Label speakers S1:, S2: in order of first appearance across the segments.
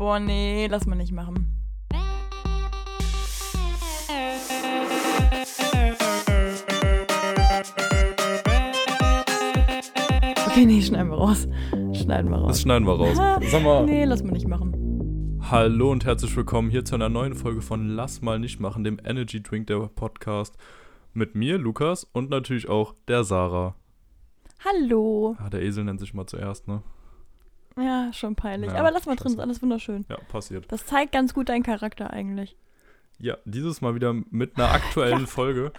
S1: Boah, nee, lass mal nicht machen. Okay, nee, schneiden wir raus. Schneiden wir raus.
S2: Das schneiden wir raus. Sag mal.
S1: Nee, lass mal nicht machen.
S2: Hallo und herzlich willkommen hier zu einer neuen Folge von Lass mal nicht machen, dem Energy Drink der Podcast. Mit mir, Lukas, und natürlich auch der Sarah.
S1: Hallo.
S2: Ah, der Esel nennt sich mal zuerst, ne?
S1: Ja, schon peinlich.
S2: Ja,
S1: Aber lass mal drin, ist alles wunderschön.
S2: Ja, passiert.
S1: Das zeigt ganz gut deinen Charakter eigentlich.
S2: Ja, dieses Mal wieder mit einer aktuellen Folge.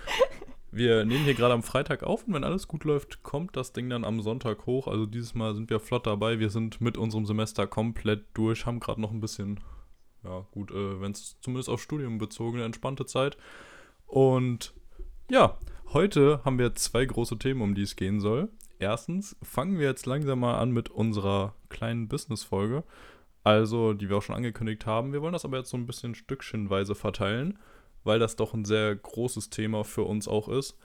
S2: Wir nehmen hier gerade am Freitag auf und wenn alles gut läuft, kommt das Ding dann am Sonntag hoch. Also dieses Mal sind wir flott dabei. Wir sind mit unserem Semester komplett durch, haben gerade noch ein bisschen, ja gut, äh, wenn es zumindest auf Studium bezogen, eine entspannte Zeit. Und ja, heute haben wir zwei große Themen, um die es gehen soll. Erstens fangen wir jetzt langsam mal an mit unserer kleinen Business-Folge. Also, die wir auch schon angekündigt haben. Wir wollen das aber jetzt so ein bisschen stückchenweise verteilen, weil das doch ein sehr großes Thema für uns auch ist.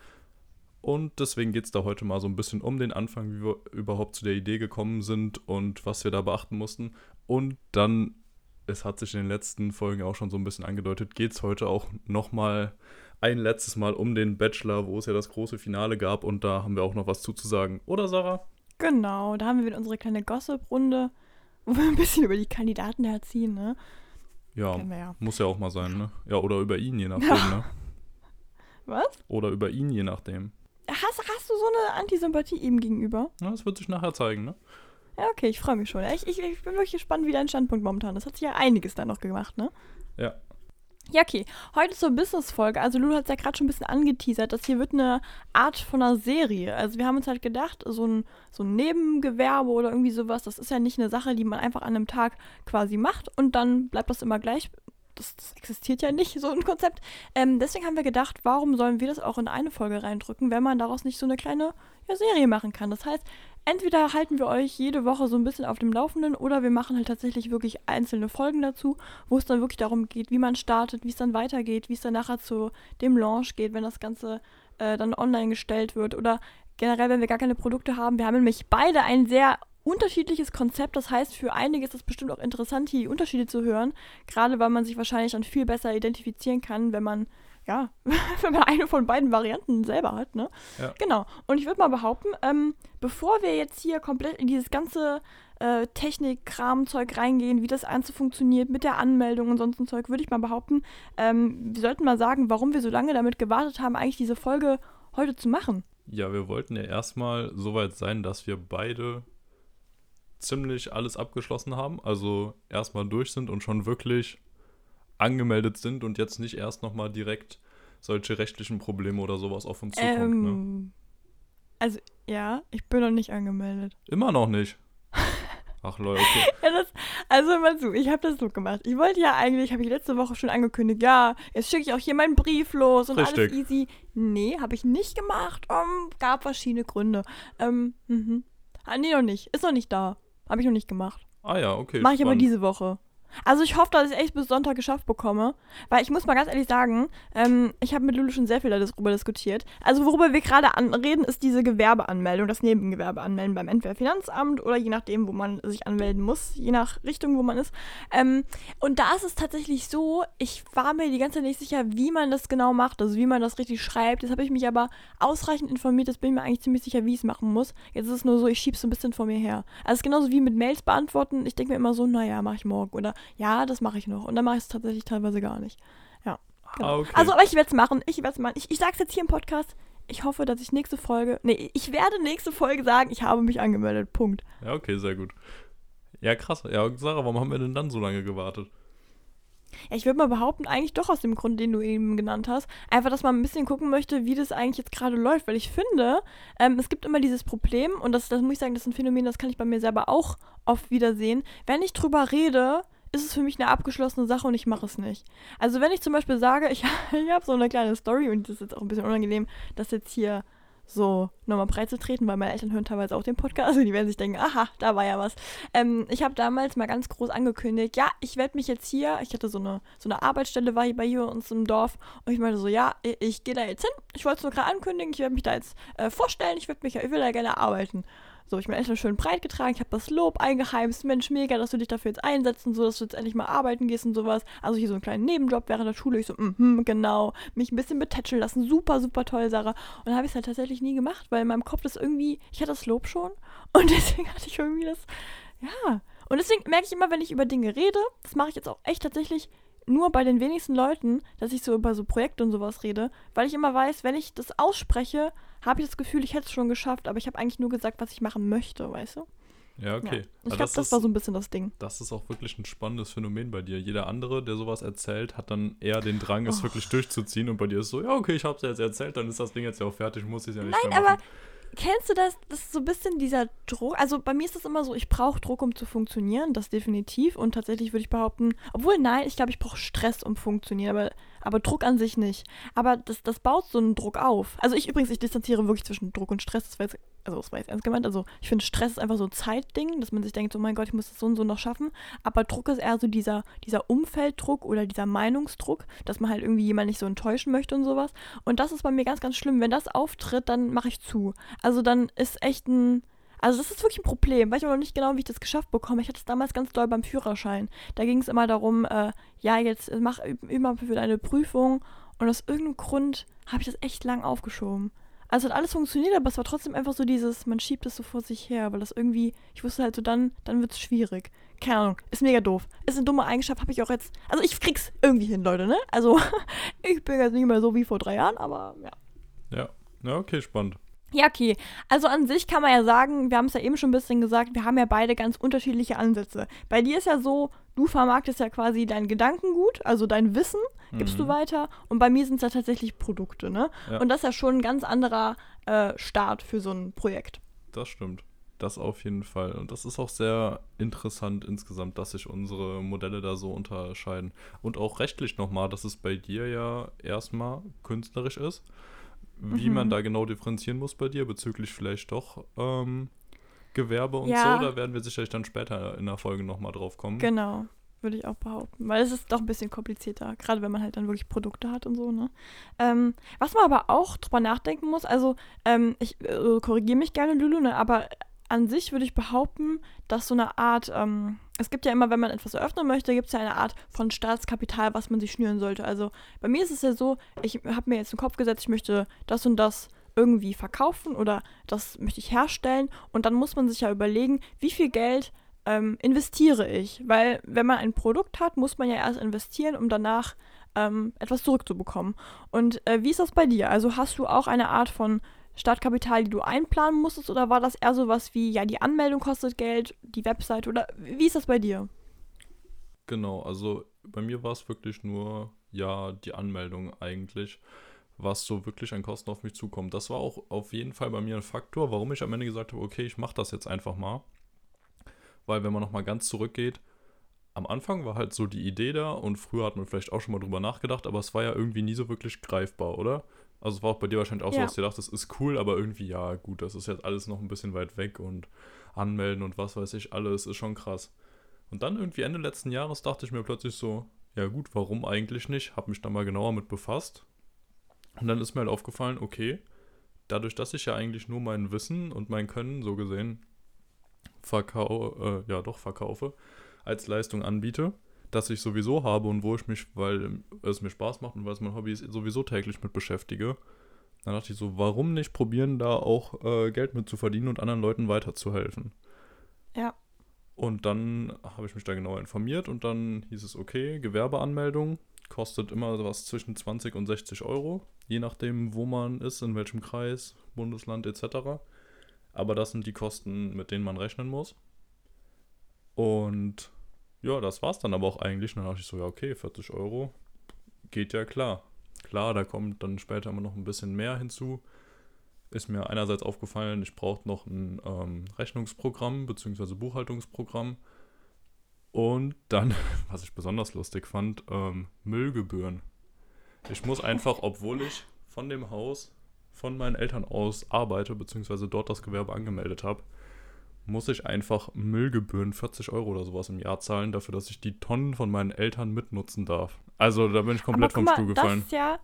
S2: Und deswegen geht es da heute mal so ein bisschen um den Anfang, wie wir überhaupt zu der Idee gekommen sind und was wir da beachten mussten. Und dann, es hat sich in den letzten Folgen auch schon so ein bisschen angedeutet, geht es heute auch nochmal ein letztes Mal um den Bachelor, wo es ja das große Finale gab. Und da haben wir auch noch was zuzusagen. Oder, Sarah?
S1: Genau, da haben wir wieder unsere kleine Gossip-Runde, wo wir ein bisschen über die Kandidaten herziehen, ne?
S2: Ja,
S1: ja.
S2: muss ja auch mal sein, ne? Ja, oder über ihn, je nachdem,
S1: Ja.
S2: ne?
S1: Was?
S2: Oder über ihn, je nachdem.
S1: Hast, hast du so eine Antisympathie ihm gegenüber?
S2: Na, das wird sich nachher zeigen, ne?
S1: Ja, okay, ich freue mich schon. Ich, ich, ich bin wirklich gespannt, wie dein Standpunkt momentan ist. Hat sich ja einiges da noch gemacht, ne?
S2: Ja.
S1: Ja, okay. Heute zur Business-Folge. Also, Lulu hat es ja gerade schon ein bisschen angeteasert. Das hier wird eine Art von einer Serie. Also, wir haben uns halt gedacht, so ein, so ein Nebengewerbe oder irgendwie sowas, das ist ja nicht eine Sache, die man einfach an einem Tag quasi macht und dann bleibt das immer gleich. Das, das existiert ja nicht, so ein Konzept. Ähm, deswegen haben wir gedacht, warum sollen wir das auch in eine Folge reindrücken, wenn man daraus nicht so eine kleine ja, Serie machen kann. Das heißt, entweder halten wir euch jede Woche so ein bisschen auf dem Laufenden oder wir machen halt tatsächlich wirklich einzelne Folgen dazu, wo es dann wirklich darum geht, wie man startet, wie es dann weitergeht, wie es dann nachher zu dem Launch geht, wenn das Ganze äh, dann online gestellt wird oder generell, wenn wir gar keine Produkte haben. Wir haben nämlich beide ein sehr unterschiedliches Konzept. Das heißt, für einige ist es bestimmt auch interessant, die Unterschiede zu hören, gerade weil man sich wahrscheinlich dann viel besser identifizieren kann, wenn man ja, wenn man eine von beiden Varianten selber hat, ne?
S2: Ja.
S1: Genau. Und ich würde mal behaupten, ähm, bevor wir jetzt hier komplett in dieses ganze äh, Technik-Kram-Zeug reingehen, wie das Ganze funktioniert mit der Anmeldung und sonst ein Zeug, würde ich mal behaupten, ähm, wir sollten mal sagen, warum wir so lange damit gewartet haben, eigentlich diese Folge heute zu machen.
S2: Ja, wir wollten ja erstmal so weit sein, dass wir beide ziemlich alles abgeschlossen haben. Also erstmal durch sind und schon wirklich angemeldet sind und jetzt nicht erst nochmal direkt solche rechtlichen Probleme oder sowas auf uns zukommt. Ne?
S1: Ähm, Also, ja, ich bin noch nicht angemeldet.
S2: Immer noch nicht. Ach Leute, okay.
S1: Ja, das, also mal zu, ich habe das so gemacht. Ich wollte ja eigentlich, habe ich letzte Woche schon angekündigt, ja, jetzt schicke ich auch hier meinen Brief los und alles
S2: Richtig.
S1: easy. Nee, habe ich nicht gemacht. Um, gab verschiedene Gründe. Ähm, mhm. Ah, nee, noch nicht. Ist noch nicht da. Habe ich noch nicht gemacht.
S2: Ah ja, okay.
S1: Mache ich aber diese Woche. Also ich hoffe, dass ich echt bis Sonntag geschafft bekomme. Weil ich muss mal ganz ehrlich sagen, ähm, ich habe mit Lulu schon sehr viel darüber diskutiert. Also worüber wir gerade reden, ist diese Gewerbeanmeldung, das Nebengewerbe anmelden beim entweder Finanzamt oder je nachdem, wo man sich anmelden muss, je nach Richtung, wo man ist. Ähm, und da ist es tatsächlich so, ich war mir die ganze Zeit nicht sicher, wie man das genau macht, also wie man das richtig schreibt. Jetzt habe ich mich aber ausreichend informiert, jetzt bin ich mir eigentlich ziemlich sicher, wie ich es machen muss. Jetzt ist es nur so, ich schiebe es ein bisschen vor mir her. Also es ist genauso wie mit Mails beantworten. Ich denke mir immer so, naja, mache ich morgen. Oder ja, das mache ich noch. Und dann mache ich es tatsächlich teilweise gar nicht. Ja. Genau.
S2: Ah, okay.
S1: Also, aber ich werde es machen. Ich werde es machen. Ich, ich sage es jetzt hier im Podcast. Ich hoffe, dass ich nächste Folge. Nee, ich werde nächste Folge sagen, ich habe mich angemeldet. Punkt.
S2: Ja, okay, sehr gut. Ja, krass. Ja, Sarah, warum haben wir denn dann so lange gewartet?
S1: Ja, ich würde mal behaupten, eigentlich doch aus dem Grund, den du eben genannt hast. Einfach, dass man ein bisschen gucken möchte, wie das eigentlich jetzt gerade läuft. Weil ich finde, ähm, es gibt immer dieses Problem, und das, das muss ich sagen, das ist ein Phänomen, das kann ich bei mir selber auch oft wiedersehen. Wenn ich drüber rede, ist es für mich eine abgeschlossene Sache und ich mache es nicht. Also wenn ich zum Beispiel sage, ich, ich habe so eine kleine Story und das ist jetzt auch ein bisschen unangenehm, das jetzt hier so nochmal breit zu treten, weil meine Eltern hören teilweise auch den Podcast und die werden sich denken, aha, da war ja was. Ähm, ich habe damals mal ganz groß angekündigt, ja, ich werde mich jetzt hier, ich hatte so eine, so eine Arbeitsstelle war hier bei uns im Dorf und ich meinte so, ja, ich, ich gehe da jetzt hin, ich wollte es nur gerade ankündigen, ich werde mich da jetzt äh, vorstellen, ich, mich, ich will da gerne arbeiten. So, ich meine Eltern schön breit getragen, ich habe das Lob eingeheimst, Mensch, mega, dass du dich dafür jetzt einsetzt und so, dass du jetzt endlich mal arbeiten gehst und sowas. Also hier so einen kleinen Nebenjob während der Schule, ich so, mhm, genau, mich ein bisschen betätscheln lassen, super, super toll, Sarah. Und dann habe ich es halt tatsächlich nie gemacht, weil in meinem Kopf das irgendwie, ich hatte das Lob schon und deswegen hatte ich irgendwie das, ja. Und deswegen merke ich immer, wenn ich über Dinge rede, das mache ich jetzt auch echt tatsächlich nur bei den wenigsten Leuten, dass ich so über so Projekte und sowas rede, weil ich immer weiß, wenn ich das ausspreche, habe ich das Gefühl, ich hätte es schon geschafft, aber ich habe eigentlich nur gesagt, was ich machen möchte, weißt du?
S2: Ja, okay.
S1: Ja. Ich glaube, das, das war so ein bisschen das Ding.
S2: Das ist auch wirklich ein spannendes Phänomen bei dir. Jeder andere, der sowas erzählt, hat dann eher den Drang, es oh. wirklich durchzuziehen und bei dir ist so, ja, okay, ich habe es ja jetzt erzählt, dann ist das Ding jetzt ja auch fertig, muss ich es ja nicht
S1: Nein, mehr machen. aber kennst du das? Das ist so ein bisschen dieser Druck. Also bei mir ist das immer so, ich brauche Druck, um zu funktionieren, das definitiv. Und tatsächlich würde ich behaupten, obwohl nein, ich glaube, ich brauche Stress, um funktionieren, aber, aber Druck an sich nicht. Aber das, das baut so einen Druck auf. Also ich übrigens, ich distanziere wirklich zwischen Druck und Stress. Das war jetzt, also das war jetzt ernst gemeint. Also ich finde, Stress ist einfach so ein Zeitding, dass man sich denkt, oh mein Gott, ich muss das so und so noch schaffen. Aber Druck ist eher so dieser, dieser Umfelddruck oder dieser Meinungsdruck, dass man halt irgendwie jemanden nicht so enttäuschen möchte und sowas. Und das ist bei mir ganz, ganz schlimm. Wenn das auftritt, dann mache ich zu. Also dann ist echt ein. Also das ist wirklich ein Problem. Weiß ich noch nicht genau, wie ich das geschafft bekomme. Ich hatte es damals ganz doll beim Führerschein. Da ging es immer darum, äh, ja, jetzt mach immer für deine Prüfung. Und aus irgendeinem Grund habe ich das echt lang aufgeschoben. Also hat alles funktioniert, aber es war trotzdem einfach so dieses, man schiebt es so vor sich her, weil das irgendwie, ich wusste halt so, dann, dann wird es schwierig. Keine Ahnung, ist mega doof. Ist eine dumme Eigenschaft, habe ich auch jetzt. Also ich krieg's irgendwie hin, Leute, ne? Also ich bin jetzt nicht mehr so wie vor drei Jahren, aber ja.
S2: Ja, ja okay, spannend.
S1: Ja, okay. Also an sich kann man ja sagen, wir haben es ja eben schon ein bisschen gesagt, wir haben ja beide ganz unterschiedliche Ansätze. Bei dir ist ja so, du vermarktest ja quasi dein Gedankengut, also dein Wissen, gibst mhm. du weiter. Und bei mir sind es ja tatsächlich Produkte, ne? Ja. Und das ist ja schon ein ganz anderer äh, Start für so ein Projekt.
S2: Das stimmt. Das auf jeden Fall. Und das ist auch sehr interessant insgesamt, dass sich unsere Modelle da so unterscheiden. Und auch rechtlich nochmal, dass es bei dir ja erstmal künstlerisch ist wie mhm. man da genau differenzieren muss bei dir bezüglich vielleicht doch ähm, Gewerbe und ja. so. Da werden wir sicherlich dann später in der Folge nochmal drauf kommen.
S1: Genau, würde ich auch behaupten. Weil es ist doch ein bisschen komplizierter, gerade wenn man halt dann wirklich Produkte hat und so, ne? Ähm, was man aber auch drüber nachdenken muss, also ähm, ich äh, korrigiere mich gerne, Lulu, ne, aber an sich würde ich behaupten, dass so eine Art, ähm, es gibt ja immer, wenn man etwas eröffnen möchte, gibt es ja eine Art von Staatskapital, was man sich schnüren sollte. Also bei mir ist es ja so, ich habe mir jetzt den Kopf gesetzt, ich möchte das und das irgendwie verkaufen oder das möchte ich herstellen und dann muss man sich ja überlegen, wie viel Geld ähm, investiere ich. Weil wenn man ein Produkt hat, muss man ja erst investieren, um danach ähm, etwas zurückzubekommen. Und äh, wie ist das bei dir? Also hast du auch eine Art von Startkapital, die du einplanen musstest, oder war das eher so was wie, ja, die Anmeldung kostet Geld, die Website, oder wie ist das bei dir?
S2: Genau, also bei mir war es wirklich nur, ja, die Anmeldung eigentlich, was so wirklich an Kosten auf mich zukommt. Das war auch auf jeden Fall bei mir ein Faktor, warum ich am Ende gesagt habe, okay, ich mache das jetzt einfach mal. Weil wenn man nochmal ganz zurückgeht, am Anfang war halt so die Idee da und früher hat man vielleicht auch schon mal drüber nachgedacht, aber es war ja irgendwie nie so wirklich greifbar, oder? Also es war auch bei dir wahrscheinlich auch ja. so, dass du dachtest, das ist cool, aber irgendwie, ja, gut, das ist jetzt alles noch ein bisschen weit weg und anmelden und was weiß ich, alles ist schon krass. Und dann irgendwie Ende letzten Jahres dachte ich mir plötzlich so, ja gut, warum eigentlich nicht? Hab mich da mal genauer mit befasst. Und dann ist mir halt aufgefallen, okay, dadurch, dass ich ja eigentlich nur mein Wissen und mein Können so gesehen verkau äh, ja doch verkaufe, als Leistung anbiete, das ich sowieso habe und wo ich mich, weil es mir Spaß macht und weil es mein Hobby ist, sowieso täglich mit beschäftige. Dann dachte ich so, warum nicht probieren, da auch äh, Geld mit zu verdienen und anderen Leuten weiterzuhelfen?
S1: Ja.
S2: Und dann habe ich mich da genauer informiert und dann hieß es, okay, Gewerbeanmeldung kostet immer was zwischen 20 und 60 Euro, je nachdem, wo man ist, in welchem Kreis, Bundesland etc. Aber das sind die Kosten, mit denen man rechnen muss. Und ja, das war's dann aber auch eigentlich. Und dann dachte ich so, ja, okay, 40 Euro geht ja klar. Klar, da kommt dann später immer noch ein bisschen mehr hinzu. Ist mir einerseits aufgefallen, ich brauche noch ein ähm, Rechnungsprogramm bzw. Buchhaltungsprogramm. Und dann, was ich besonders lustig fand, ähm, Müllgebühren. Ich muss einfach, obwohl ich von dem Haus von meinen Eltern aus arbeite bzw. dort das Gewerbe angemeldet habe, muss ich einfach Müllgebühren 40 Euro oder sowas im Jahr zahlen, dafür, dass ich die Tonnen von meinen Eltern mitnutzen darf. Also da bin ich komplett vom
S1: mal,
S2: Stuhl gefallen.
S1: Das ist ja,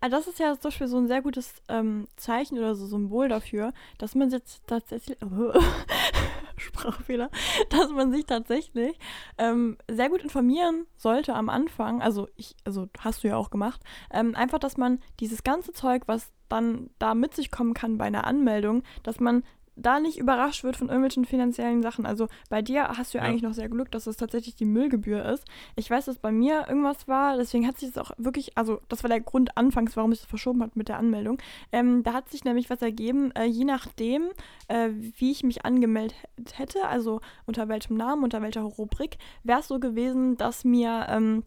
S1: ah, das ist ja zum Beispiel so ein sehr gutes ähm, Zeichen oder so Symbol dafür, dass man jetzt tatsächlich, Sprachfehler, dass man sich tatsächlich ähm, sehr gut informieren sollte am Anfang. Also ich, also hast du ja auch gemacht. Ähm, einfach, dass man dieses ganze Zeug, was dann da mit sich kommen kann bei einer Anmeldung, dass man da nicht überrascht wird von irgendwelchen finanziellen Sachen. Also bei dir hast du ja, ja. eigentlich noch sehr Glück, dass es tatsächlich die Müllgebühr ist. Ich weiß, dass bei mir irgendwas war, deswegen hat sich das auch wirklich, also das war der Grund anfangs, warum ich es verschoben habe mit der Anmeldung. Ähm, da hat sich nämlich was ergeben, äh, je nachdem, äh, wie ich mich angemeldet hätte, also unter welchem Namen, unter welcher Rubrik, wäre es so gewesen, dass mir ähm,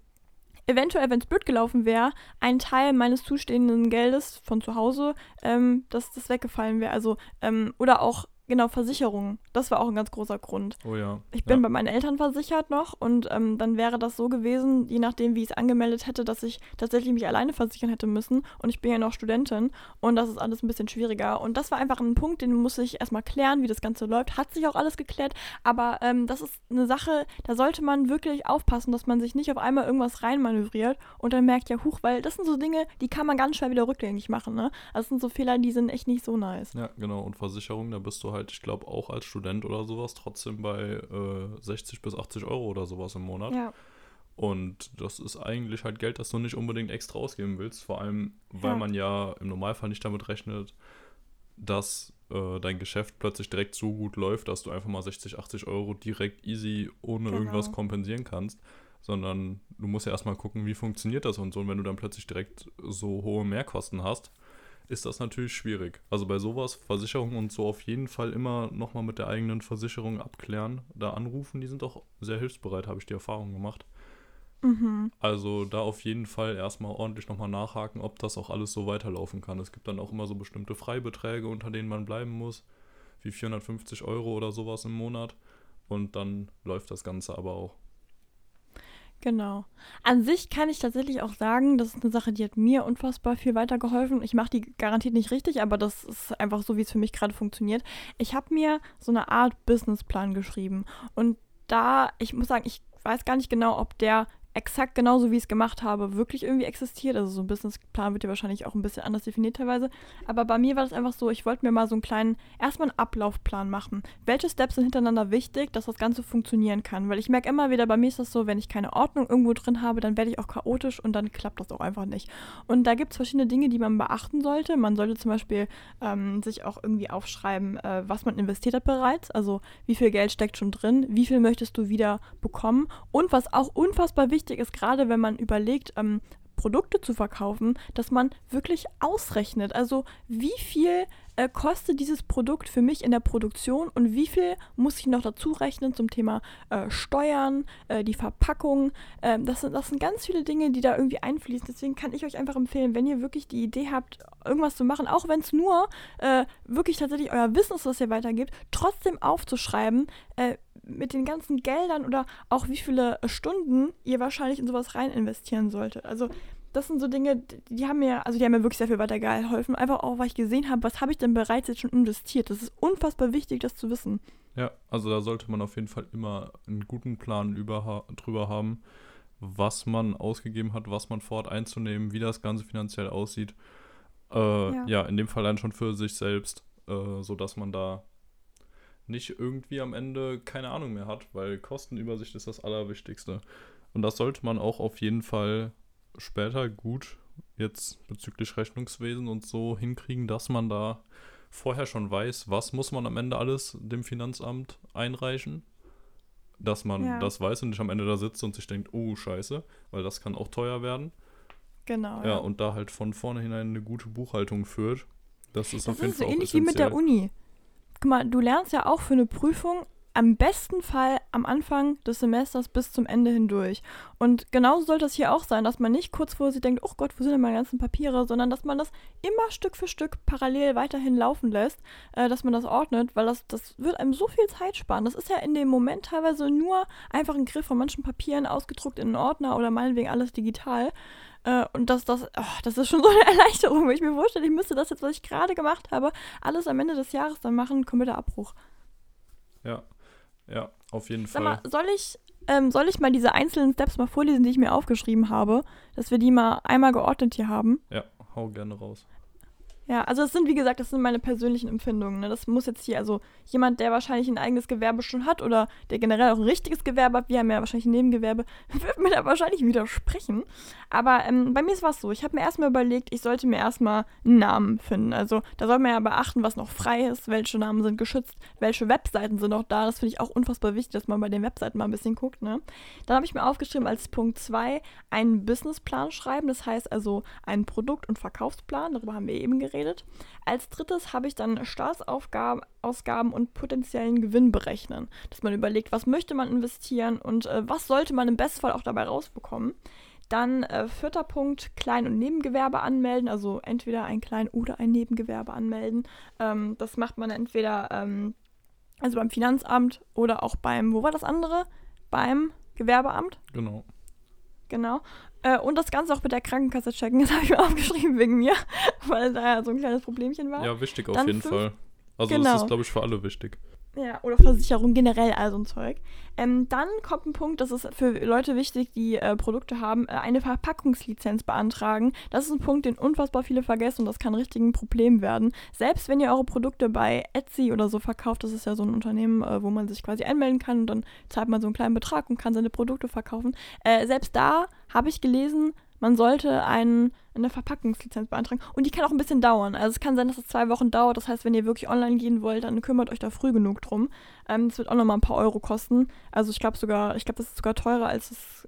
S1: eventuell, wenn es blöd gelaufen wäre, ein Teil meines zustehenden Geldes von zu Hause, ähm, dass das weggefallen wäre. Also, ähm, oder auch Genau, Versicherung. Das war auch ein ganz großer Grund.
S2: Oh ja.
S1: Ich bin
S2: ja.
S1: bei meinen Eltern versichert noch und ähm, dann wäre das so gewesen, je nachdem, wie ich es angemeldet hätte, dass ich tatsächlich mich alleine versichern hätte müssen. Und ich bin ja noch Studentin und das ist alles ein bisschen schwieriger. Und das war einfach ein Punkt, den muss ich erstmal klären, wie das Ganze läuft. Hat sich auch alles geklärt, aber ähm, das ist eine Sache, da sollte man wirklich aufpassen, dass man sich nicht auf einmal irgendwas reinmanövriert und dann merkt, ja, huch, weil das sind so Dinge, die kann man ganz schwer wieder rückgängig machen. Ne? Also das sind so Fehler, die sind echt nicht so nice.
S2: Ja, genau. Und Versicherung, da bist du halt halt, ich glaube, auch als Student oder sowas trotzdem bei äh, 60 bis 80 Euro oder sowas im Monat.
S1: Ja.
S2: Und das ist eigentlich halt Geld, das du nicht unbedingt extra ausgeben willst, vor allem, weil ja. man ja im Normalfall nicht damit rechnet, dass äh, dein Geschäft plötzlich direkt so gut läuft, dass du einfach mal 60, 80 Euro direkt easy ohne genau. irgendwas kompensieren kannst, sondern du musst ja erstmal gucken, wie funktioniert das und so. Und wenn du dann plötzlich direkt so hohe Mehrkosten hast, ist das natürlich schwierig. Also bei sowas, Versicherung und so auf jeden Fall immer nochmal mit der eigenen Versicherung abklären, da anrufen. Die sind auch sehr hilfsbereit, habe ich die Erfahrung gemacht.
S1: Mhm.
S2: Also da auf jeden Fall erstmal ordentlich nochmal nachhaken, ob das auch alles so weiterlaufen kann. Es gibt dann auch immer so bestimmte Freibeträge, unter denen man bleiben muss, wie 450 Euro oder sowas im Monat. Und dann läuft das Ganze aber auch.
S1: Genau. An sich kann ich tatsächlich auch sagen, das ist eine Sache, die hat mir unfassbar viel weitergeholfen. Ich mache die garantiert nicht richtig, aber das ist einfach so, wie es für mich gerade funktioniert. Ich habe mir so eine Art Businessplan geschrieben. Und da, ich muss sagen, ich weiß gar nicht genau, ob der exakt genauso, wie ich es gemacht habe, wirklich irgendwie existiert. Also so ein Businessplan wird ja wahrscheinlich auch ein bisschen anders definiert teilweise. Aber bei mir war das einfach so, ich wollte mir mal so einen kleinen, erstmal einen Ablaufplan machen. Welche Steps sind hintereinander wichtig, dass das Ganze funktionieren kann? Weil ich merke immer wieder, bei mir ist das so, wenn ich keine Ordnung irgendwo drin habe, dann werde ich auch chaotisch und dann klappt das auch einfach nicht. Und da gibt es verschiedene Dinge, die man beachten sollte. Man sollte zum Beispiel ähm, sich auch irgendwie aufschreiben, äh, was man investiert hat bereits. Also wie viel Geld steckt schon drin, wie viel möchtest du wieder bekommen. Und was auch unfassbar wichtig wichtig ist, gerade wenn man überlegt, ähm, Produkte zu verkaufen, dass man wirklich ausrechnet. Also wie viel äh, kostet dieses Produkt für mich in der Produktion und wie viel muss ich noch dazu rechnen zum Thema äh, Steuern, äh, die Verpackung. Ähm, das, sind, das sind ganz viele Dinge, die da irgendwie einfließen. Deswegen kann ich euch einfach empfehlen, wenn ihr wirklich die Idee habt, irgendwas zu machen, auch wenn es nur äh, wirklich tatsächlich euer Wissen ist, was ihr weitergibt, trotzdem aufzuschreiben, äh, mit den ganzen Geldern oder auch wie viele Stunden ihr wahrscheinlich in sowas rein investieren solltet. Also das sind so Dinge, die haben mir, also die haben mir wirklich sehr viel weitergeholfen. Einfach auch, weil ich gesehen habe, was habe ich denn bereits jetzt schon investiert. Das ist unfassbar wichtig, das zu wissen.
S2: Ja, also da sollte man auf jeden Fall immer einen guten Plan über, drüber haben, was man ausgegeben hat, was man vorhat einzunehmen, wie das Ganze finanziell aussieht. Äh, ja. ja. in dem Fall dann schon für sich selbst, äh, sodass man da nicht irgendwie am Ende keine Ahnung mehr hat, weil Kostenübersicht ist das Allerwichtigste. Und das sollte man auch auf jeden Fall später gut jetzt bezüglich Rechnungswesen und so hinkriegen, dass man da vorher schon weiß, was muss man am Ende alles dem Finanzamt einreichen, dass man ja. das weiß und nicht am Ende da sitzt und sich denkt, oh scheiße, weil das kann auch teuer werden.
S1: Genau.
S2: Ja, ja. und da halt von vornherein eine gute Buchhaltung führt. Das ist das auf jeden
S1: ist
S2: Fall
S1: so ähnlich wie mit der Uni. Guck mal, du lernst ja auch für eine Prüfung am besten Fall am Anfang des Semesters bis zum Ende hindurch. Und genauso sollte es hier auch sein, dass man nicht kurz vor sich denkt, oh Gott, wo sind denn meine ganzen Papiere, sondern dass man das immer Stück für Stück parallel weiterhin laufen lässt, äh, dass man das ordnet, weil das, das wird einem so viel Zeit sparen. Das ist ja in dem Moment teilweise nur einfach ein Griff von manchen Papieren ausgedruckt in einen Ordner oder meinetwegen alles digital. Äh, und das, das, oh, das ist schon so eine Erleichterung, wenn ich mir vorstelle, ich müsste das jetzt, was ich gerade gemacht habe, alles am Ende des Jahres dann machen, kompletter Abbruch.
S2: Ja, ja, auf jeden
S1: Sag
S2: Fall.
S1: Mal, soll ich, ähm, soll ich mal diese einzelnen Steps mal vorlesen, die ich mir aufgeschrieben habe, dass wir die mal einmal geordnet hier haben?
S2: Ja, hau gerne raus.
S1: Ja, also das sind, wie gesagt, das sind meine persönlichen Empfindungen. Ne? Das muss jetzt hier, also jemand, der wahrscheinlich ein eigenes Gewerbe schon hat oder der generell auch ein richtiges Gewerbe hat, wir haben ja wahrscheinlich ein Nebengewerbe, wird mir da wahrscheinlich widersprechen. Aber ähm, bei mir ist was so, ich habe mir erstmal überlegt, ich sollte mir erstmal einen Namen finden. Also da soll man ja beachten, was noch frei ist, welche Namen sind geschützt, welche Webseiten sind noch da. Das finde ich auch unfassbar wichtig, dass man bei den Webseiten mal ein bisschen guckt. Ne? Dann habe ich mir aufgeschrieben als Punkt 2 einen Businessplan schreiben. Das heißt also einen Produkt- und Verkaufsplan, darüber haben wir eben geredet geredet. Als drittes habe ich dann Staatsausgaben und potenziellen Gewinn berechnen. Dass man überlegt, was möchte man investieren und äh, was sollte man im Bestfall auch dabei rausbekommen. Dann äh, vierter Punkt, Klein- und Nebengewerbe anmelden, also entweder ein Klein- oder ein Nebengewerbe anmelden. Ähm, das macht man entweder ähm, also beim Finanzamt oder auch beim, wo war das andere? Beim Gewerbeamt.
S2: Genau.
S1: Genau. Äh, und das Ganze auch mit der Krankenkasse checken. Das habe ich mir aufgeschrieben wegen mir, weil da ja so ein kleines Problemchen war.
S2: Ja, wichtig auf Dann jeden Fall. Also
S1: genau.
S2: das ist, glaube ich, für alle wichtig.
S1: Ja, oder Versicherung generell, all so ein Zeug. Ähm, dann kommt ein Punkt, das ist für Leute wichtig, die äh, Produkte haben, äh, eine Verpackungslizenz beantragen. Das ist ein Punkt, den unfassbar viele vergessen und das kann richtig ein Problem werden. Selbst wenn ihr eure Produkte bei Etsy oder so verkauft, das ist ja so ein Unternehmen, äh, wo man sich quasi anmelden kann und dann zahlt man so einen kleinen Betrag und kann seine Produkte verkaufen. Äh, selbst da habe ich gelesen, man sollte einen, eine Verpackungslizenz beantragen. Und die kann auch ein bisschen dauern. Also es kann sein, dass es zwei Wochen dauert. Das heißt, wenn ihr wirklich online gehen wollt, dann kümmert euch da früh genug drum. Ähm, das wird auch nochmal ein paar Euro kosten. Also ich glaube sogar, ich glaube, das ist sogar teurer als es,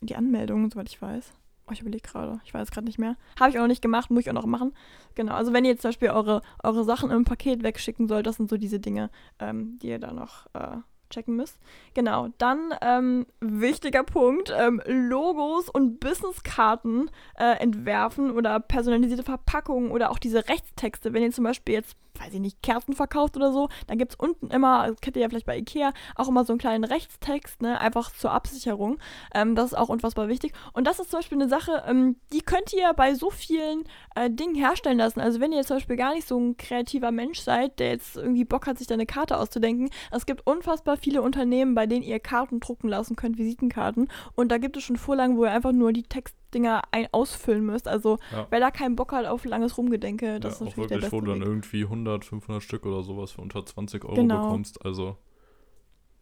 S1: die Anmeldung, soweit ich weiß. Oh, ich überlege gerade. Ich weiß gerade nicht mehr. Habe ich auch noch nicht gemacht, muss ich auch noch machen. Genau, also wenn ihr jetzt zum Beispiel eure, eure Sachen im Paket wegschicken sollt, das sind so diese Dinge, ähm, die ihr da noch äh, checken müsst. Genau, dann ähm, wichtiger Punkt, ähm, Logos und Businesskarten äh, entwerfen oder personalisierte Verpackungen oder auch diese Rechtstexte. Wenn ihr zum Beispiel jetzt weiß ich nicht, Kerzen verkauft oder so, dann gibt es unten immer, das kennt ihr ja vielleicht bei Ikea, auch immer so einen kleinen Rechtstext, ne, einfach zur Absicherung. Ähm, das ist auch unfassbar wichtig. Und das ist zum Beispiel eine Sache, ähm, die könnt ihr bei so vielen äh, Dingen herstellen lassen. Also wenn ihr zum Beispiel gar nicht so ein kreativer Mensch seid, der jetzt irgendwie Bock hat, sich da eine Karte auszudenken, es gibt unfassbar viele Unternehmen, bei denen ihr Karten drucken lassen könnt, Visitenkarten. Und da gibt es schon Vorlagen, wo ihr einfach nur die Text Dinger ein ausfüllen müsst. Also, ja. wer da keinen Bock hat auf langes Rumgedenke, das ja, ist natürlich
S2: wirklich,
S1: der beste
S2: wo du dann
S1: Weg.
S2: irgendwie 100, 500 Stück oder sowas für unter 20 Euro
S1: genau.
S2: bekommst. Also.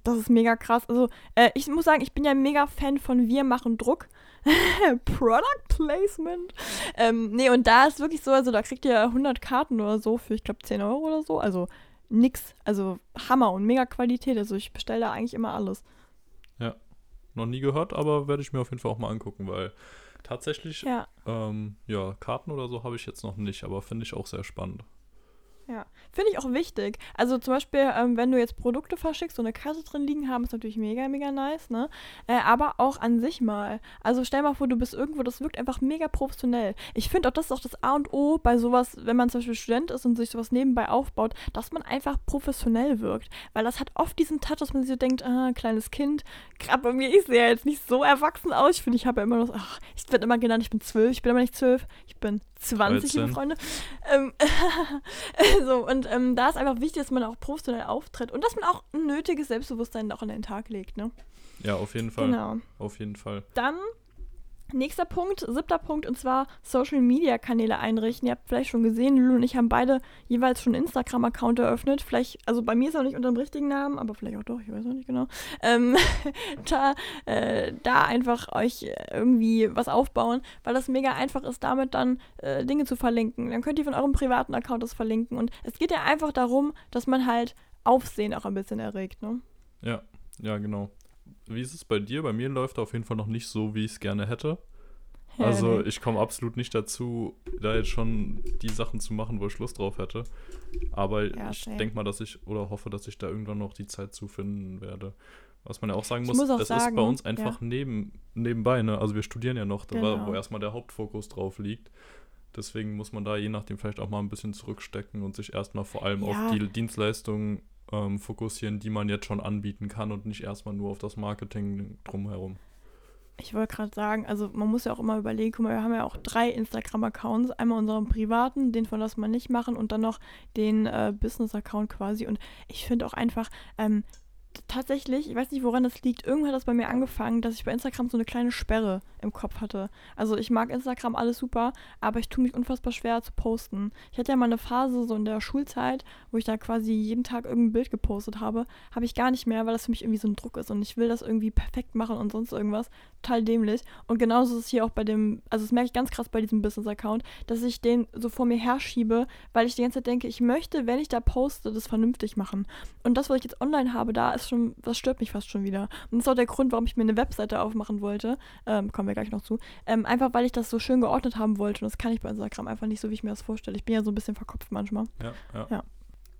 S1: Das ist mega krass. Also, äh, ich muss sagen, ich bin ja mega Fan von Wir machen Druck. Product Placement. Ähm, nee, und da ist wirklich so, also da kriegt ihr 100 Karten oder so für, ich glaube, 10 Euro oder so. Also nix. Also Hammer und mega Qualität. Also ich bestelle da eigentlich immer alles.
S2: Ja. Noch nie gehört, aber werde ich mir auf jeden Fall auch mal angucken, weil Tatsächlich, ja, ähm, ja Karten oder so habe ich jetzt noch nicht, aber finde ich auch sehr spannend.
S1: Ja, finde ich auch wichtig. Also zum Beispiel, ähm, wenn du jetzt Produkte verschickst, so eine Karte drin liegen haben, ist natürlich mega, mega nice, ne? Äh, aber auch an sich mal. Also stell mal vor, du bist irgendwo, das wirkt einfach mega professionell. Ich finde auch, das ist auch das A und O bei sowas, wenn man zum Beispiel Student ist und sich sowas nebenbei aufbaut, dass man einfach professionell wirkt. Weil das hat oft diesen Touch, dass man sich so denkt, ah, kleines Kind, gerade bei mir, ich sehe ja jetzt nicht so erwachsen aus. Ich finde, ich habe ja immer noch, ach, ich werde immer genannt, ich bin zwölf, ich bin immer nicht zwölf, ich bin 20, liebe Freunde. Ähm, so, und ähm, da ist einfach wichtig, dass man auch professionell auftritt und dass man auch ein nötiges Selbstbewusstsein auch an den Tag legt, ne?
S2: Ja, auf jeden Fall. Genau. Auf jeden Fall.
S1: Dann Nächster Punkt, siebter Punkt, und zwar Social Media Kanäle einrichten. Ihr habt vielleicht schon gesehen, Lulu und ich haben beide jeweils schon einen Instagram-Account eröffnet. Vielleicht, also bei mir ist er nicht unter dem richtigen Namen, aber vielleicht auch doch, ich weiß auch nicht genau. Ähm, da, äh, da einfach euch irgendwie was aufbauen, weil das mega einfach ist, damit dann äh, Dinge zu verlinken. Dann könnt ihr von eurem privaten Account das verlinken. Und es geht ja einfach darum, dass man halt Aufsehen auch ein bisschen erregt, ne?
S2: Ja, ja, genau. Wie ist es bei dir? Bei mir läuft auf jeden Fall noch nicht so, wie ich es gerne hätte. Ja, also nee. ich komme absolut nicht dazu, da jetzt schon die Sachen zu machen, wo ich Lust drauf hätte. Aber ja, ich denke mal, dass ich oder hoffe, dass ich da irgendwann noch die Zeit zu finden werde. Was man ja auch sagen muss, muss auch es sagen, ist bei uns einfach ja. neben, nebenbei, ne? Also wir studieren ja noch, genau. wo erstmal der Hauptfokus drauf liegt. Deswegen muss man da je nachdem vielleicht auch mal ein bisschen zurückstecken und sich erstmal vor allem auf die Dienstleistungen ähm, fokussieren, die man jetzt schon anbieten kann und nicht erstmal nur auf das Marketing drumherum.
S1: Ich wollte gerade sagen, also man muss ja auch immer überlegen, guck mal, wir haben ja auch drei Instagram-Accounts. Einmal unseren privaten, den von das man nicht machen und dann noch den äh, Business-Account quasi. Und ich finde auch einfach, ähm, tatsächlich, ich weiß nicht, woran das liegt, irgendwann hat das bei mir angefangen, dass ich bei Instagram so eine kleine Sperre im Kopf hatte. Also ich mag Instagram alles super, aber ich tue mich unfassbar schwer zu posten. Ich hatte ja mal eine Phase so in der Schulzeit, wo ich da quasi jeden Tag irgendein Bild gepostet habe. Habe ich gar nicht mehr, weil das für mich irgendwie so ein Druck ist und ich will das irgendwie perfekt machen und sonst irgendwas. Total dämlich. Und genauso ist es hier auch bei dem, also das merke ich ganz krass bei diesem Business-Account, dass ich den so vor mir herschiebe, weil ich die ganze Zeit denke, ich möchte, wenn ich da poste, das vernünftig machen. Und das, was ich jetzt online habe, da ist schon, das stört mich fast schon wieder. Und das ist auch der Grund, warum ich mir eine Webseite aufmachen wollte. Ähm, kommen wir gleich noch zu. Ähm, einfach, weil ich das so schön geordnet haben wollte. Und das kann ich bei Instagram einfach nicht so, wie ich mir das vorstelle. Ich bin ja so ein bisschen verkopft manchmal.
S2: Ja, ja.
S1: Ja.